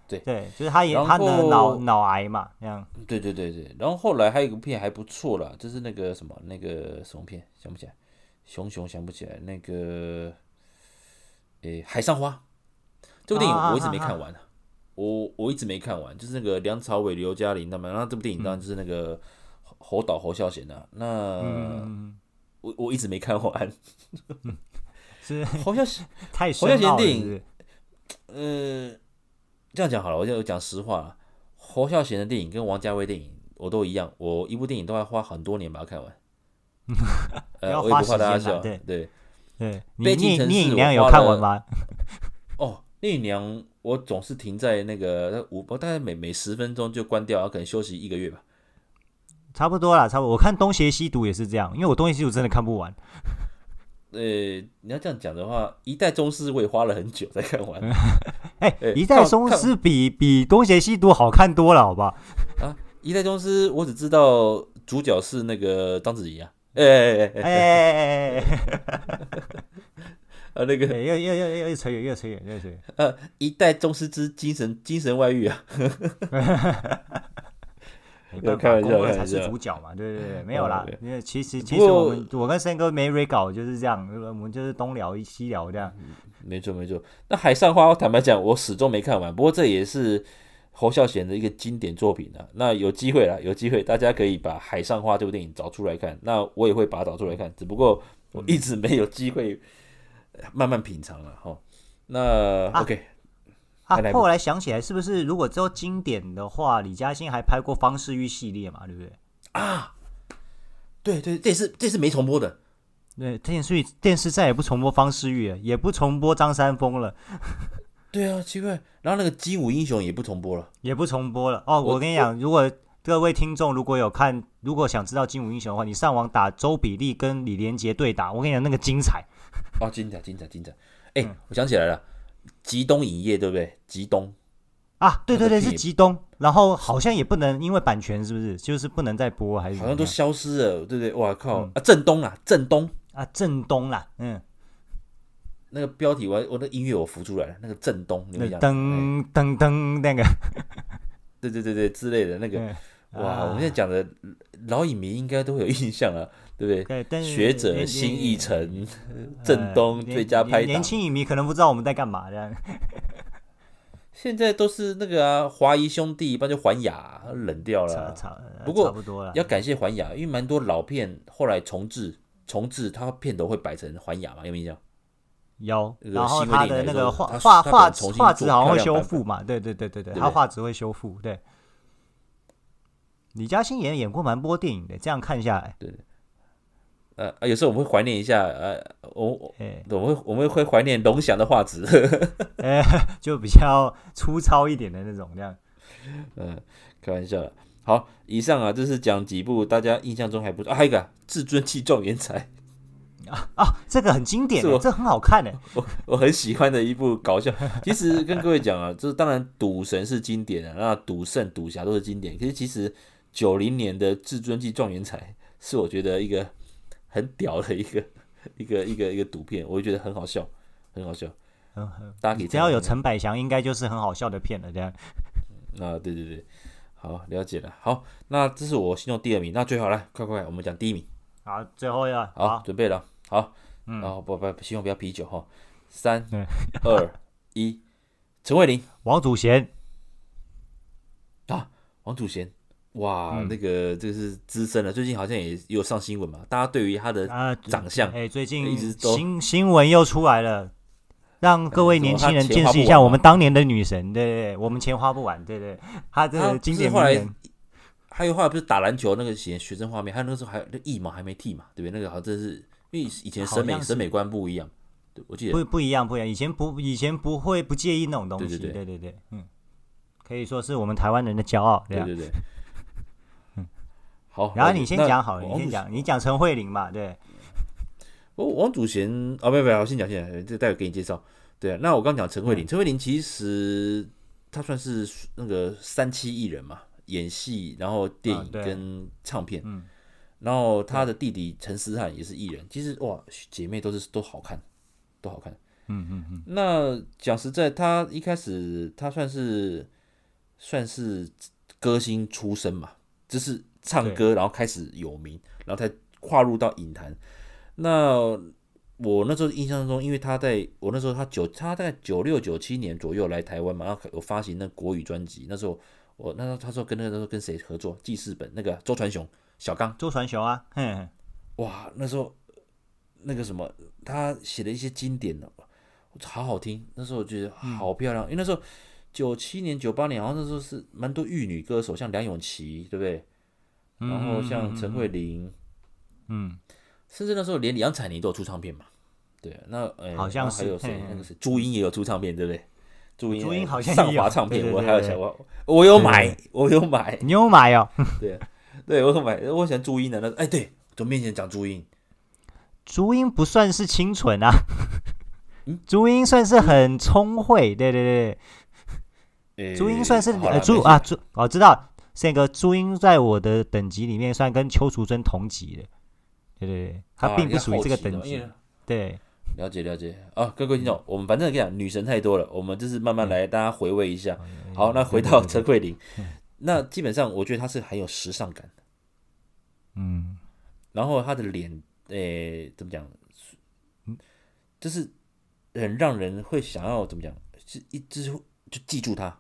对。对，就是他也他的脑脑癌嘛，那样。对对对对，然后后来还有一个片还不错了，就是那个什么那个什么片，想不起来，熊熊想不起来，那个，诶，海上花，这部电影我一直没看完，啊。啊啊。啊我我一直没看完，就是那个梁朝伟、刘嘉玲他们，然后这部电影当然就是那个侯导侯孝贤的，那、嗯、我我一直没看完，是侯孝贤太侯孝贤电影，呃。这样讲好了，我就讲实话。侯孝贤的电影跟王家卫电影我都一样，我一部电影都要花很多年把它看完。呃，要花时间嘛？对对对。聂聂隐娘有看完吗？哦，聂隐娘我总是停在那个五，我大概每每十分钟就关掉，然后可能休息一个月吧。差不多啦，差不多。我看《东邪西毒》也是这样，因为我《东邪西毒》真的看不完。呃，你要这样讲的话，《一代宗师》我也花了很久才看完。哎、欸，《一代宗师》比比《东邪西毒》好看多了，好吧？啊，《一代宗师》我只知道主角是那个章子怡啊。哎哎哎哎哎！啊，那个又又又又扯远，又扯远，又扯远。呃，《一代宗师之精神精神外遇》啊。没办法，宫二才是主角嘛，对对对，没有啦。因为其实其实我们我跟森哥没 re 搞就是这样，我们就是东聊西聊这样。没错没错。那《海上花》坦白讲，我始终没看完。不过这也是侯孝贤的一个经典作品啊。那有机会啦，有机会大家可以把《海上花》这部电影找出来看。那我也会把它找出来看，只不过我一直没有机会慢慢品尝了哈。那 OK。啊，后来想起来，是不是如果之后经典的话，李嘉欣还拍过方世玉系列嘛？对不对？啊，对对，这是这是没重播的。对，电视电视再也不重播方世玉了，也不重播张三丰了。对啊，奇怪。然后那个精武英雄也不重播了，也不重播了。哦，我，跟你讲，如果各位听众如果有看，如果想知道精武英雄的话，你上网打周比利跟李连杰对打，我跟你讲那个精彩。哦，精彩，精彩，精彩。哎、嗯，我想起来了。极东影业对不对？吉东啊，对对对，是吉东。然后好像也不能因为版权，是不是？就是不能再播，还是好像都消失了，对不对？哇靠！嗯、啊，震东啊，震东啊，震东啦，嗯。那个标题我我的音乐我浮出来了，那个震东，你们讲噔噔噔那个，对对对对之类的那个，哇！啊、我们现在讲的老影迷应该都会有印象啊。对不对？学者新艺城，郑东最佳拍档。年轻影迷可能不知道我们在干嘛这样。现在都是那个啊，华谊兄弟，一般就环亚冷掉了。不过差不多了，要感谢环亚，因为蛮多老片后来重制，重制它片头会摆成环亚嘛，有没有印象？有。然后它的那个画画画画质好像会修复嘛？对对对对对，它画质会修复。对。李嘉欣也演过蛮多电影的，这样看下来，对。呃，有时候我们会怀念一下，呃，我我会我们会怀念龙翔的画质，呃 就比较粗糙一点的那种，这样。嗯，开玩笑了。好，以上啊，这是讲几部大家印象中还不错啊，还有一个《至尊气状元才》啊啊，这个很经典，这很好看的，我我很喜欢的一部搞笑。其实跟各位讲啊，就是当然赌神是经典的，那赌圣、赌侠都是经典。可是其实九零年的《至尊气状元才》是我觉得一个。很屌的一个一个一个一个赌片，我就觉得很好笑，很好笑。嗯，大家可以只要有陈百祥，应该就是很好笑的片了。这样。啊，对对对，好，了解了。好，那这是我心中第二名。那最好来，快快，我们讲第一名。好，最后要好，好，准备了。好，嗯，然后不不，希望不要啤酒哈。三二一，陈慧琳，王祖贤。啊，王祖贤。哇，嗯、那个这个是资深了，最近好像也有上新闻嘛。大家对于他的长相，哎、呃，最近一直新新闻又出来了，让各位年轻人见识一下我们当年的女神。对对对，我们钱花不完，对对，对。他这个经典后来还有后来不是打篮球那个学学生画面，还有那个时候还有那腋毛还没剃嘛，对不对？那个好像真是因为以前审美审美观不一样，对，我记得不不一样不一样，以前不以前不会不介意那种东西，对对对对对，嗯，可以说是我们台湾人的骄傲，对对对。好，然后你先讲好了，你先讲，你讲陈慧琳嘛，对。哦，王祖贤啊，不不，我先讲先，这待会给你介绍。对啊，那我刚讲陈慧琳，陈慧琳其实她算是那个三栖艺人嘛，演戏，然后电影跟唱片，嗯，然后她的弟弟陈思翰也是艺人，其实哇，姐妹都是都好看，都好看，嗯嗯嗯。那讲实在，她一开始她算是算是歌星出身嘛，就是。唱歌，然后开始有名，然后才跨入到影坛。那我那时候印象中，因为他在我那时候他九，他在九六九七年左右来台湾嘛，然后有发行那国语专辑。那时候我那时候他说跟那个时候跟谁合作？记事本那个周传雄、小刚。周传雄啊，嘿，哇，那时候那个什么，他写的一些经典的，好好听。那时候我觉得好漂亮，嗯、因为那时候九七年、九八年，好像那时候是蛮多玉女歌手，像梁咏琪，对不对？然后像陈慧琳，嗯，甚至那时候连杨采妮都有出唱片嘛。对，那呃，好像是还有谁？那个是，朱茵也有出唱片，对不对？朱茵，朱茵好像上华唱片，我还有想我，我有买，我有买，你有买哦？对，对我有买，我喜欢朱茵的那，哎，对，从面前讲朱茵，朱茵不算是清纯啊，朱茵算是很聪慧，对对对，朱茵算是呃朱啊朱，我知道，那个朱茵在我的等级里面算跟邱淑贞同级的，对对对，她并不属于这个等级，对。了解了解。啊，各位听众，我们反正跟你讲，女神太多了，我们就是慢慢来，大家回味一下。好，那回到陈慧琳，那基本上我觉得她是很有时尚感的，嗯，然后她的脸，诶，怎么讲？就是很让人会想要怎么讲？是一直就记住她，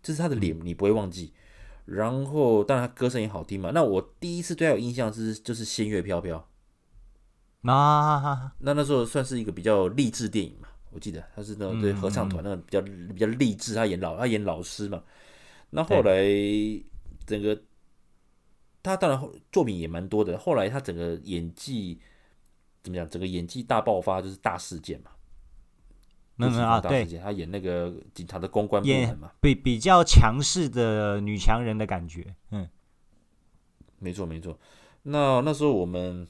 就是她的脸你不会忘记。然后当然他歌声也好听嘛。那我第一次对他有印象是就是《仙乐飘飘》。啊，那那时候算是一个比较励志电影嘛，我记得他是那种对合唱团那个比较比较励志，他演老他演老师嘛。那后来整个他当然作品也蛮多的，后来他整个演技怎么讲？整个演技大爆发就是大事件嘛。嗯啊，对，他演那个警察的公关部门嘛，比比较强势的女强人的感觉。嗯，没错没错。那那时候我们。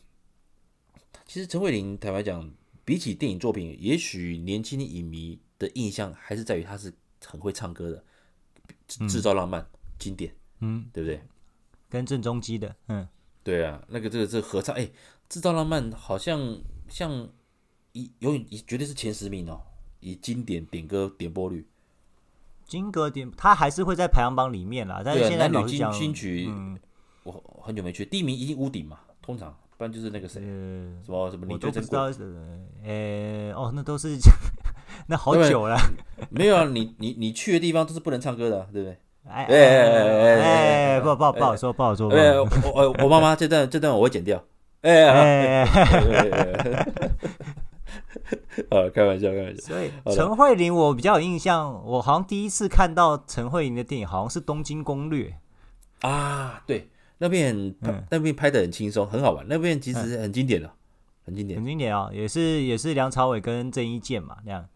其实陈慧琳，坦白讲，比起电影作品，也许年轻影迷的印象还是在于她是很会唱歌的，制造浪漫、嗯、经典，嗯，对不对？跟郑中基的，嗯，对啊，那个这个这个合唱，哎，制造浪漫好像像一永远绝对是前十名哦，以经典点歌点播率，金歌点，他还是会在排行榜里面啦。但是现在男女金金曲，嗯，我很久没去，第一名一定屋顶嘛，通常。不然就是那个谁，什么什么你都不知道，呃，哦，那都是 那好久了。没有啊，你你你去的地方都是不能唱歌的，对不对？哎哎哎哎，不不不好说，不好说。哎，我我我妈妈这段这段我会剪掉。哎哎哎，啊，开玩笑开玩笑。所以陈慧琳我比较有印象，我好像第一次看到陈慧琳的电影，好像是《东京攻略》啊，对。那边拍，那边拍的很轻松，很好玩。那边其实很经典的，很经典，很经典啊！也是也是梁朝伟跟郑伊健嘛，那样。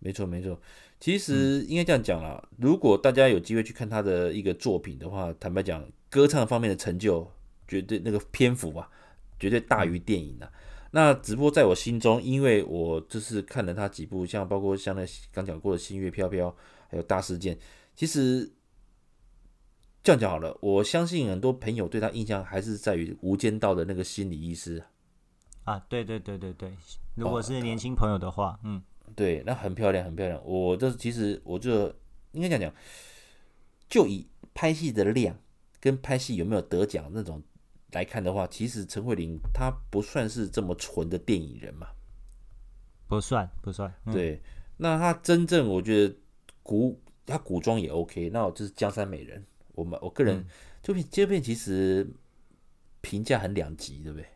没错没错，其实应该这样讲啦。如果大家有机会去看他的一个作品的话，坦白讲，歌唱方面的成就绝对那个篇幅啊，绝对大于电影的。那只不过在我心中，因为我就是看了他几部，像包括像那刚讲过的《星月飘飘》，还有《大事件》，其实。这样讲好了，我相信很多朋友对他印象还是在于《无间道》的那个心理医师啊，对对对对对，如果是年轻朋友的话，哦、嗯，对，那很漂亮，很漂亮。我这其实我就应该讲讲，就以拍戏的量跟拍戏有没有得奖那种来看的话，其实陈慧琳她不算是这么纯的电影人嘛，不算不算。嗯、对，那她真正我觉得古她古装也 OK，那我就是《江山美人》。我们我个人这片这片其实评价很两极，对不对？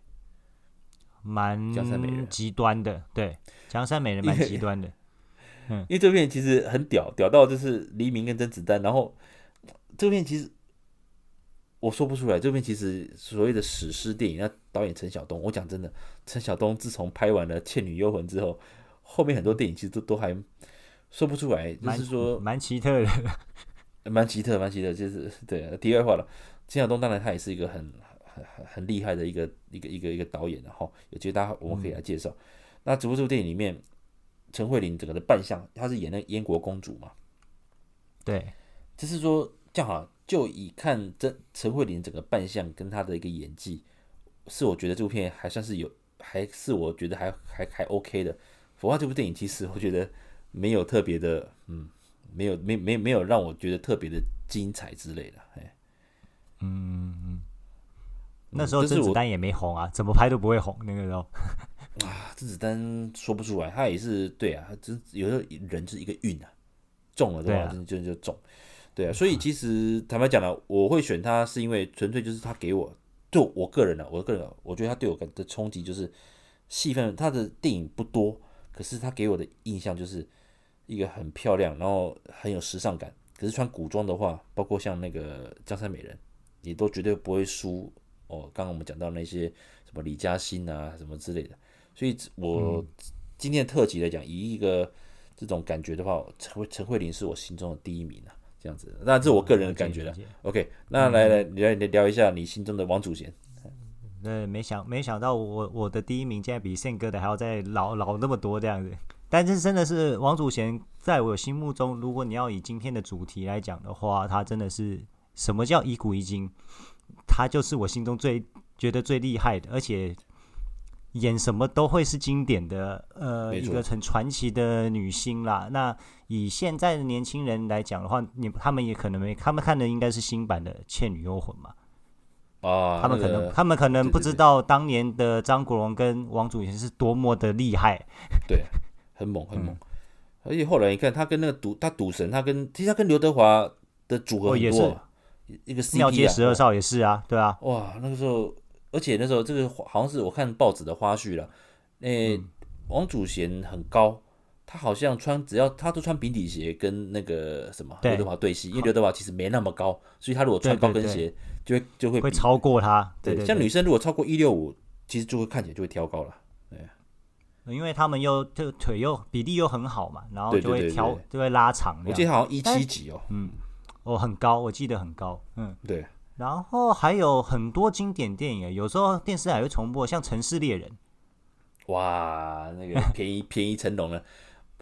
蛮江山美人极端的，对，江山美人蛮极端的。嗯，因为这片其实很屌，屌到就是黎明跟甄子丹。然后这片其实我说不出来，这边其实所谓的史诗电影，那导演陈晓东，我讲真的，陈晓东自从拍完了《倩女幽魂》之后，后面很多电影其实都都还说不出来，就是说蛮奇特的。蛮奇特，蛮奇特，就是对。题外话了，陈晓东当然他也是一个很很很很厉害的一个一个一个一个导演，然后有机会大家我们可以来介绍。嗯、那只不过这部电影里面，陈慧琳整个的扮相，她是演那个燕国公主嘛？对，就是说这样好，就以看这陈慧琳整个扮相跟她的一个演技，是我觉得这部片还算是有，还是我觉得还还还 OK 的。否则这部电影其实我觉得没有特别的，嗯。没有，没没没有让我觉得特别的精彩之类的，哎，嗯嗯，那时候甄子丹也没红啊，怎么拍都不会红那个时候。啊，甄子丹说不出来，他也是对啊，真有时候人就是一个运啊，中了对吧就就就中，对啊，所以其实坦白讲了，我会选他是因为纯粹就是他给我，就我个人呢，我个人我觉得他对我的冲击就是戏份，他的电影不多，可是他给我的印象就是。一个很漂亮，然后很有时尚感。可是穿古装的话，包括像那个《江山美人》，也都绝对不会输哦。刚刚我们讲到那些什么李嘉欣啊什么之类的，所以我今天的特辑来讲，以一个这种感觉的话，陈慧陈慧琳是我心中的第一名啊，这样子。那这是我个人的感觉了。OK，那来来你来聊一下你心中的王祖贤。对，没想没想到我我的第一名竟然比宪哥的还要再老老那么多这样子。但是真的是王祖贤，在我心目中，如果你要以今天的主题来讲的话，他真的是什么叫一古一今？他就是我心中最觉得最厉害的，而且演什么都会是经典的，呃，一个很传奇的女星啦。那以现在的年轻人来讲的话，你他们也可能没，他们看的应该是新版的《倩女幽魂》嘛。啊，他们可能，那个、他们可能不知道当年的张国荣跟王祖贤是多么的厉害。对。很猛很猛，嗯、而且后来你看他跟那个赌他赌神，他跟其实他跟刘德华的组合很多，哦、也是一个庙街十二少》也是啊，对啊，哇，那个时候，而且那时候这个好像是我看报纸的花絮了，诶、嗯，王祖贤很高，他好像穿只要他都穿平底鞋跟那个什么刘德华对戏，因为刘德华其实没那么高，所以他如果穿高跟鞋就会就会会超过他，对，对，对，对，像女生如果超过一六五，其实就会看起来就会挑高了。因为他们又这个腿又比例又很好嘛，然后就会挑，对对对对就会拉长。我记得好像一七几哦，嗯，哦很高，我记得很高，嗯，对。然后还有很多经典电影，有时候电视还会重播，像《城市猎人》。哇，那个 便宜便宜成龙了，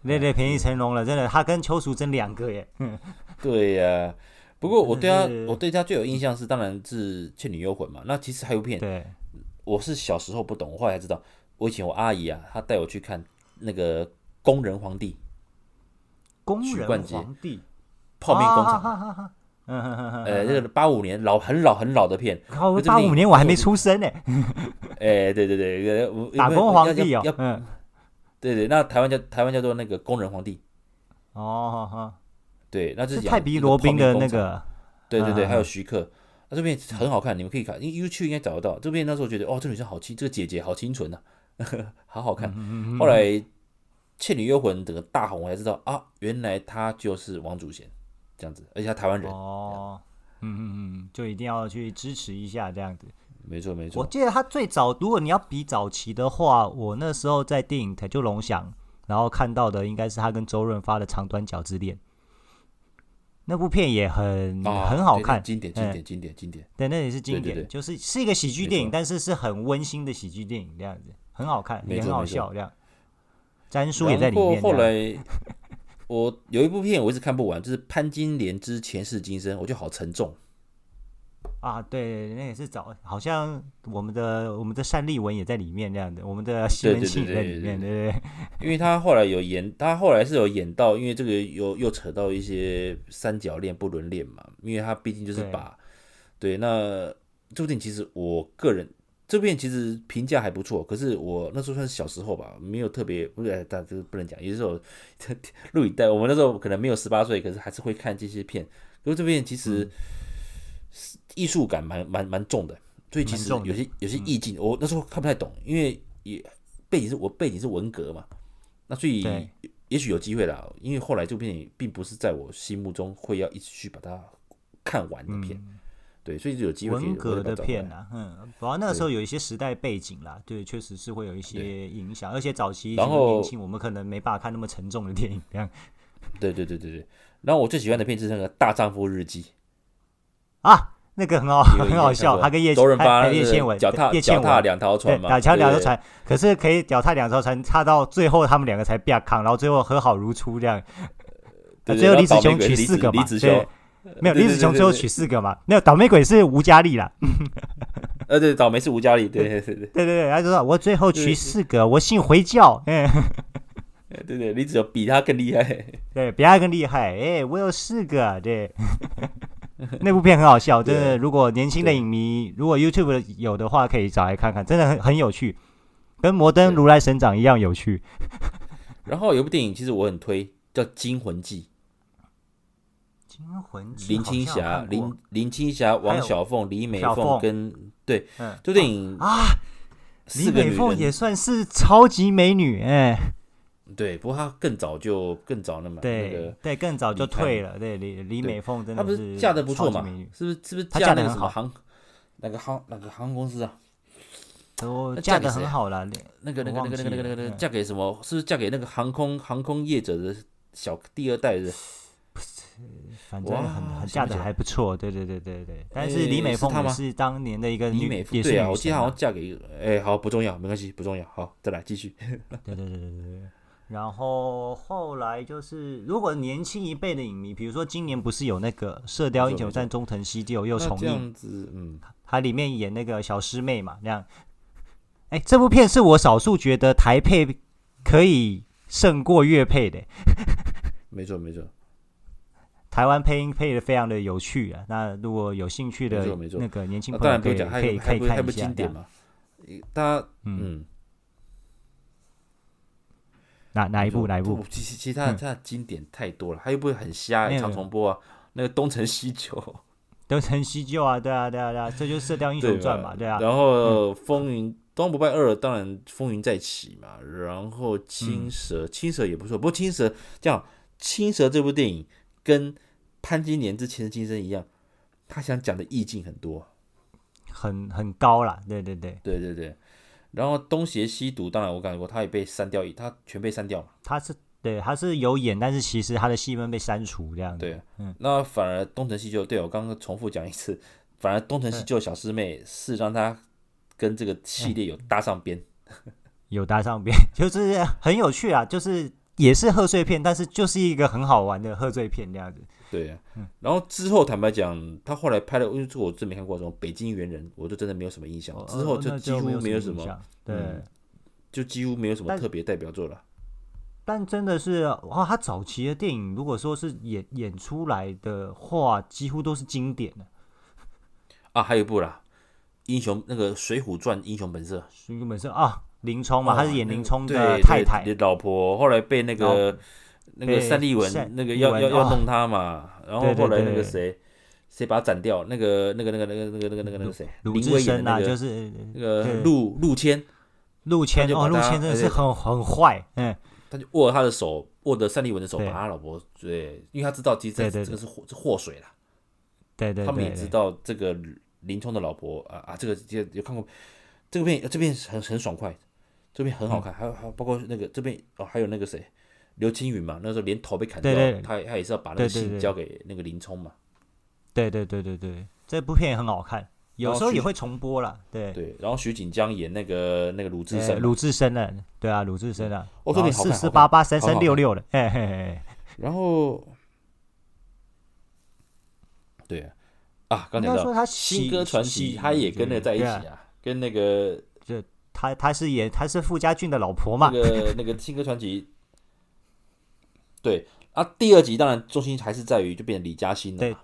对对，便宜成龙了，真的，他跟邱淑贞两个耶。对呀、啊，不过我对他，我对他最有印象是，当然是《倩女幽魂》嘛。那其实还有片，对，我是小时候不懂，我后来才知道。我以前我阿姨啊，她带我去看那个《工人皇帝》，工人皇帝泡面工厂，呃，这个八五年老很老很老的片，八五年我还没出生呢。哎，对对对，打工皇帝哦，对对，那台湾叫台湾叫做那个工人皇帝。哦，对，那是泰比罗宾的那个，对对对，还有徐克，那这片很好看，你们可以看，因为 YouTube 应该找得到。这片那时候觉得，哦，这女生好清，这个姐姐好清纯呐。好好看。后来《倩女幽魂》整个大红，我才知道啊，原来她就是王祖贤这样子，而且他台湾人。哦，嗯嗯嗯，就一定要去支持一下这样子。没错没错。我记得他最早，如果你要比早期的话，我那时候在电影台就龙翔，然后看到的应该是他跟周润发的《长短脚之恋》。那部片也很、哦、很好看，经典经典经典经典。对，那也是经典，就是是一个喜剧电影，但是是很温馨的喜剧电影这样子。很好看，也很好笑，这样。詹叔也在里面。后来我有一部片我一直看不完，就是《潘金莲之前世今生》，我觉得好沉重。啊，对，那也是早，好像我们的我们的单立文也在里面这样的，我们的西门庆在里面，对对对。因为他后来有演，他后来是有演到，因为这个又又扯到一些三角恋不伦恋嘛，因为他毕竟就是把对，对那这部电影其实我个人。这片其实评价还不错，可是我那时候算是小时候吧，没有特别不是，但这个不能讲。有时候录影带，我们那时候可能没有十八岁，可是还是会看这些片。因为这片其实艺术感蛮蛮蛮重的，所以其实有些有些意境，我那时候看不太懂，因为也背景是我背景是文革嘛，那所以也许有机会啦。因为后来这部片并不是在我心目中会要一直去把它看完的片。对，所以就有机会文革的片啊，嗯，主要那个时候有一些时代背景啦，对，确实是会有一些影响，而且早期然后年轻，我们可能没办法看那么沉重的电影，这样。对对对对对，然后我最喜欢的片是那个《大丈夫日记》啊，那个很好，很好笑，他跟叶周润发、叶倩文脚踏脚踏两条船嘛，脚踏两条船，可是可以脚踏两条船，踏到最后他们两个才变康，然后最后和好如初这样。最后李子雄娶四个嘛，对。没有李子雄最后娶四个嘛？没有倒霉鬼是吴佳丽啦。呃，对，倒霉是吴佳丽。对对对对对对，他说我最后娶四个，我信回教。哎，对 对，李子雄比他更厉害。对，比他更厉害。哎，我有四个。对，那部片很好笑，真的。如果年轻的影迷，如果 YouTube 有的话，可以找来看看，真的很很有趣，跟《摩登如来神掌》一样有趣。然后有部电影，其实我很推，叫《惊魂记》。林青霞、林林青霞、王小凤、李美凤跟对，这电影啊，李美凤也算是超级美女哎，对，不过她更早就更早了嘛，对、那个、对，更早就退了。对，李李美凤真的是，她不是嫁的不错嘛？是不是？是不是嫁那个什么航？那个航那个航空公司啊？都嫁的很好了。那个那个那个那个那个那个嫁给什么？是不是嫁给那个航空航空业者的小第二代的？反正很很嫁的还不错。对对对对对。但是李美凤是当年的一个女，李美凤对啊，我记得好像嫁给一个。哎，好，不重要，没关系，不重要。好，再来继续。对对对对对。然后后来就是，如果年轻一辈的影迷，比如说今年不是有那个《射雕英雄传》中藤西就又重映，嗯，他里面演那个小师妹嘛，那样。哎，这部片是我少数觉得台配可以胜过粤配的。没 错没错，台湾配音配的非常的有趣啊。那如果有兴趣的那个年轻朋友可以可以可以看一下。大家嗯。哪哪一部？哪一部？其其其他的，它的经典太多了，还有一部很瞎，常重播啊。那个东成西就，东成西就啊，对啊，对啊，对啊，这就是《射雕英雄传》嘛，对啊。然后风云，东方不败二，当然风云再起嘛。然后青蛇，青蛇也不错。不过青蛇这样，青蛇这部电影跟潘金莲之前世今生一样，他想讲的意境很多，很很高啦。对对对，对对对。然后东邪西毒，当然我感觉过，他也被删掉，他全被删掉嘛。他是对，他是有演，但是其实他的戏份被删除这样子。对，嗯，那反而东成西就，对我刚刚重复讲一次，反而东成西就小师妹是让他跟这个系列有搭上边，有搭上边，就是很有趣啊，就是也是贺岁片，但是就是一个很好玩的贺岁片这样子。对、啊，然后之后坦白讲，他后来拍的，因为这我真没看过，什么《北京猿人》，我就真的没有什么印象。之后就几乎没有什么，哦、对、嗯，就几乎没有什么特别代表作了。但，但真的是哇，他早期的电影，如果说是演演出来的话，几乎都是经典的。啊，还有一部啦，《英雄》那个《水浒传》《英雄本色》。英雄本色啊，林冲嘛，他是演林冲的太太，的老婆，后来被那个。那个单立文，那个要要要弄他嘛，然后后来那个谁，谁把他斩掉？那个那个那个那个那个那个那个那个谁？林威贤啊，就是那个陆陆谦，陆谦哦，陆谦真的是很很坏，嗯，他就握他的手，握着单立文的手，把他老婆对，因为他知道其实这个是祸是祸水了，对对，他们也知道这个林冲的老婆啊啊，这个有有看过这个片，这片很很爽快，这边很好看，还有还有包括那个这边哦，还有那个谁？刘青云嘛，那时候连头被砍掉，对对，他他也是要把那个信交给那个林冲嘛。对对对对对，这部片也很好看，有时候也会重播啦。对。对，然后徐锦江演那个那个鲁智深，鲁智深的，对啊，鲁智深啊，我说你，四四八八三三六六的，嘿嘿嘿。然后，对啊，啊，刚才说他新歌传奇，他也跟那个在一起啊，跟那个就他他是演他是傅家俊的老婆嘛，那个那个新歌传奇。对啊，第二集当然重心还是在于就变成李嘉欣了，对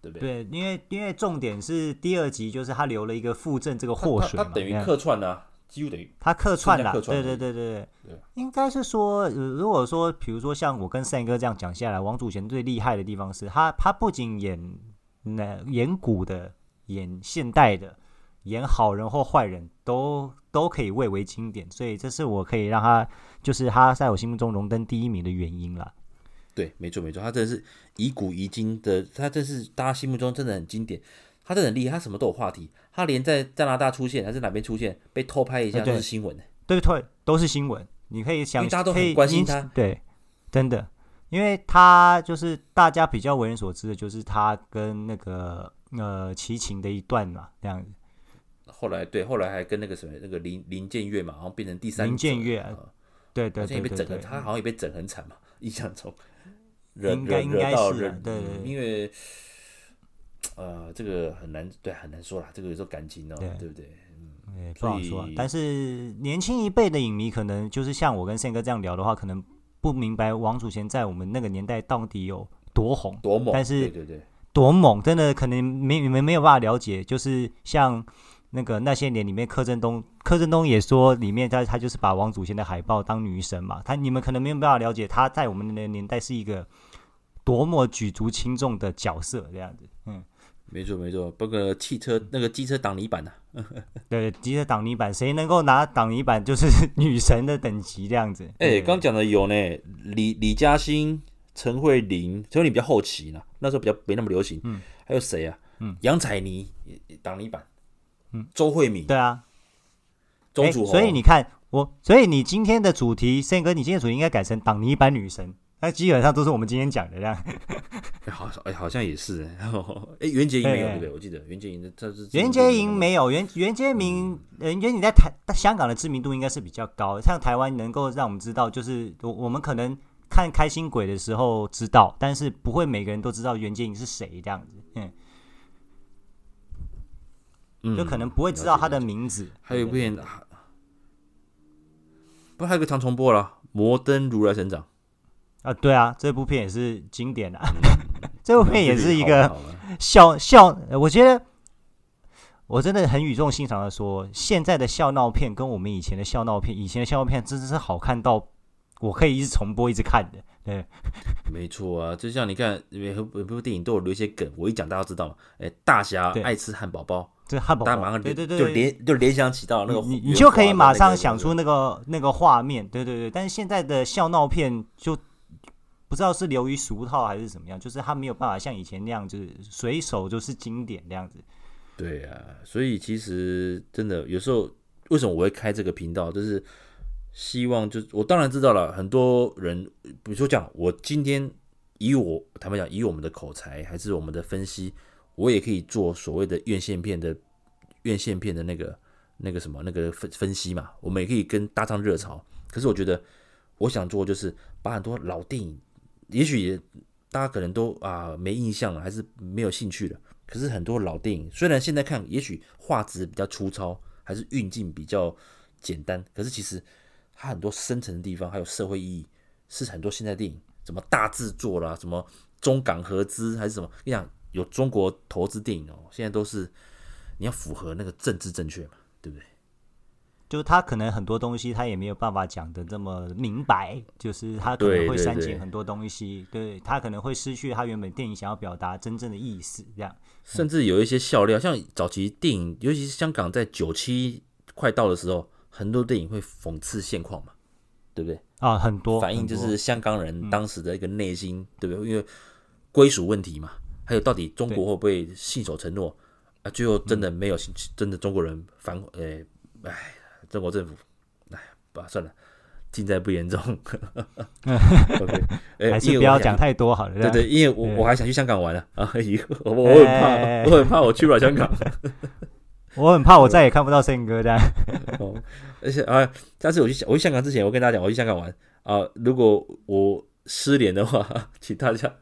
对不对？对，因为因为重点是第二集就是他留了一个傅政这个祸水，他等于客串啊，几乎等于他客串了，对对对对对，应该是说，如果说比如说像我跟三哥这样讲下来，王祖贤最厉害的地方是他他不仅演那演古的，演现代的，演好人或坏人都都可以蔚为经典，所以这是我可以让他就是他在我心目中荣登第一名的原因了。对，没错没错，他真的是以古遗今的，他真是大家心目中真的很经典。他真的很厉害，他什么都有话题。他连在加拿大出现还是哪边出现，被偷拍一下都是新闻的。对对，都是新闻。你可以想，大家都很关心他。对，真的，因为他就是大家比较为人所知的，就是他跟那个呃齐秦的一段嘛，这样子。后来对，后来还跟那个什么那个林林建岳嘛，然后变成第三林建岳，对对对，被整的，他好像也被整很惨嘛，印象中。应该应该是对，因为呃，这个很难对，很难说啦。这个有时候感情哦，对不对？嗯，不好说。但是年轻一辈的影迷可能就是像我跟宪哥这样聊的话，可能不明白王祖贤在我们那个年代到底有多红、多猛。但是对对对，多猛，真的可能没你们没有办法了解。就是像。那个那些年里面，柯震东，柯震东也说里面他他就是把王祖贤的海报当女神嘛。他你们可能没有办法了解他在我们那个年代是一个多么举足轻重的角色这样子。嗯，没错没错，包括汽车那个机车挡泥板呐、啊，对，机车挡泥板，谁能够拿挡泥板就是女神的等级这样子。哎、欸，刚讲的有呢，李李嘉欣、陈慧琳，陈慧琳比较后期呢，那时候比较没那么流行。嗯，还有谁啊？嗯，杨采妮挡泥板。嗯，周慧敏。对啊，周楚红。所以你看我，所以你今天的主题，Sam 哥，你今天的主题应该改成挡泥板女神。那基本上都是我们今天讲的这样。哎，好，哎，好像也是。哎，袁洁莹没有对不对？我记得袁洁莹的他是袁洁莹没有，袁袁洁明，袁洁莹在台香港的知名度应该是比较高。像台湾能够让我们知道，就是我我们可能看开心鬼的时候知道，但是不会每个人都知道袁洁莹是谁这样子。嗯，就可能不会知道他的名字。还有一部片，不，还有个常重播了，《摩登如来神掌》。啊，对啊，这部片也是经典啊。嗯、这部片也是一个笑笑，我觉得我真的很语重心长的说，现在的笑闹片跟我们以前的笑闹片，以前的笑闹片真的是好看到我可以一直重播一直看的。对，没错啊，就像你看，每部每部电影都有留一些梗，我一讲大家都知道嘛。哎，大侠爱吃汉堡包，这汉堡包，大家马上对对对，就联就联想起到那个，你你就可以马上想出那个那个画面。对对对，但是现在的笑闹片就。不知道是流于俗套还是怎么样，就是他没有办法像以前那样，就是随手就是经典这样子。对啊，所以其实真的有时候，为什么我会开这个频道，就是希望，就我当然知道了，很多人，比如说讲，我今天以我坦白讲，以我们的口才还是我们的分析，我也可以做所谓的院线片的院线片的那个那个什么那个分分析嘛，我们也可以跟搭上热潮。可是我觉得，我想做就是把很多老电影。也许大家可能都啊没印象了，还是没有兴趣了。可是很多老电影，虽然现在看也许画质比较粗糙，还是运镜比较简单，可是其实它很多深层的地方，还有社会意义，是很多现在电影什么大制作啦，什么中港合资还是什么，你想有中国投资电影哦，现在都是你要符合那个政治正确嘛，对不对？就是他可能很多东西他也没有办法讲的这么明白，就是他可能会删减很多东西，对，他可能会失去他原本电影想要表达真正的意思，这样。甚至有一些笑料，像早期电影，尤其是香港在九七快到的时候，很多电影会讽刺现况嘛，对不对？啊，很多反映就是香港人当时的一个内心，嗯、对不对？因为归属问题嘛，还有到底中国会不会信守承诺啊？最后真的没有，真的中国人反，诶，哎。中国政府，哎，不算了，尽在不言中。OK，还是不要讲太多好了。对对，因为我我还想去香港玩呢。啊，以后我我很怕，我很怕我去不了香港。我很怕我再也看不到 Sam 哥这样。哦，而且啊，下次我去我去香港之前，我跟大家讲，我去香港玩啊。如果我失联的话，请大家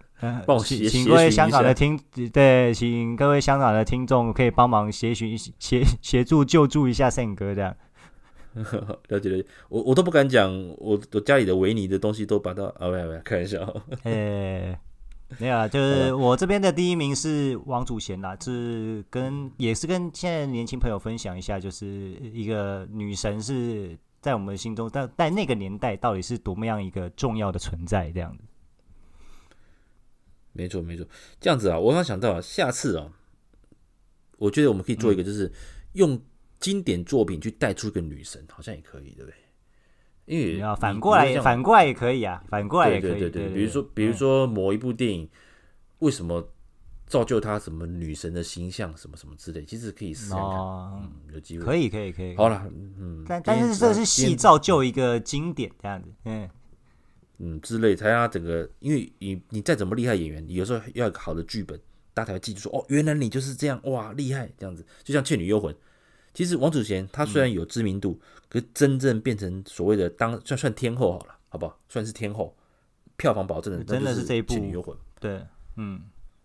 帮我协请各位香港的听对，请各位香港的听众可以帮忙协寻协协助救助一下 Sam 哥这样。了解了解，我我都不敢讲，我我家里的维尼的东西都把它啊，没有没有，开玩笑。哎，没有啊，就是我这边的第一名是王祖贤啦，是跟也是跟现在年轻朋友分享一下，就是一个女神是在我们心中，在在那个年代到底是多么样一个重要的存在，这样子。没错没错，这样子啊，我刚想到啊，下次啊，我觉得我们可以做一个，就是用。经典作品去带出一个女神，好像也可以，对不对？因为要反过来，反过来也可以啊，反过来也可以。对对对，比如说，比如说某一部电影，为什么造就他什么女神的形象，什么什么之类，其实可以试试看，有机会。可以，可以，可以。好了，嗯，但但是这是戏造就一个经典这样子，嗯嗯之类，才让他整个，因为你你再怎么厉害演员，有时候要有个好的剧本，大家才会记住说，哦，原来你就是这样，哇，厉害这样子，就像《倩女幽魂》。其实王祖贤他虽然有知名度，嗯、可是真正变成所谓的当算算天后好了，好不好？算是天后，票房保证的真的是这一部《倩女幽魂》。对，嗯，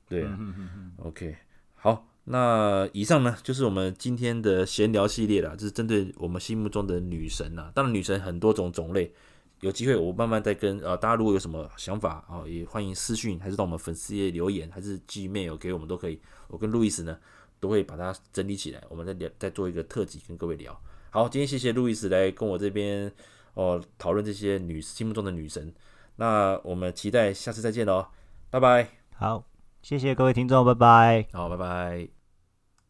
对啊。嗯嗯嗯、OK，好，那以上呢就是我们今天的闲聊系列了，就是针对我们心目中的女神呐。当然，女神很多种种类，有机会我慢慢再跟呃大家如果有什么想法啊，也欢迎私讯，还是到我们粉丝页留言，还是寄 mail 给我们都可以。我跟路易斯呢。都会把它整理起来，我们再聊，再做一个特辑跟各位聊。好，今天谢谢路易斯来跟我这边哦讨论这些女心目中的女神。那我们期待下次再见喽，拜拜。好，谢谢各位听众，拜拜。好，拜拜。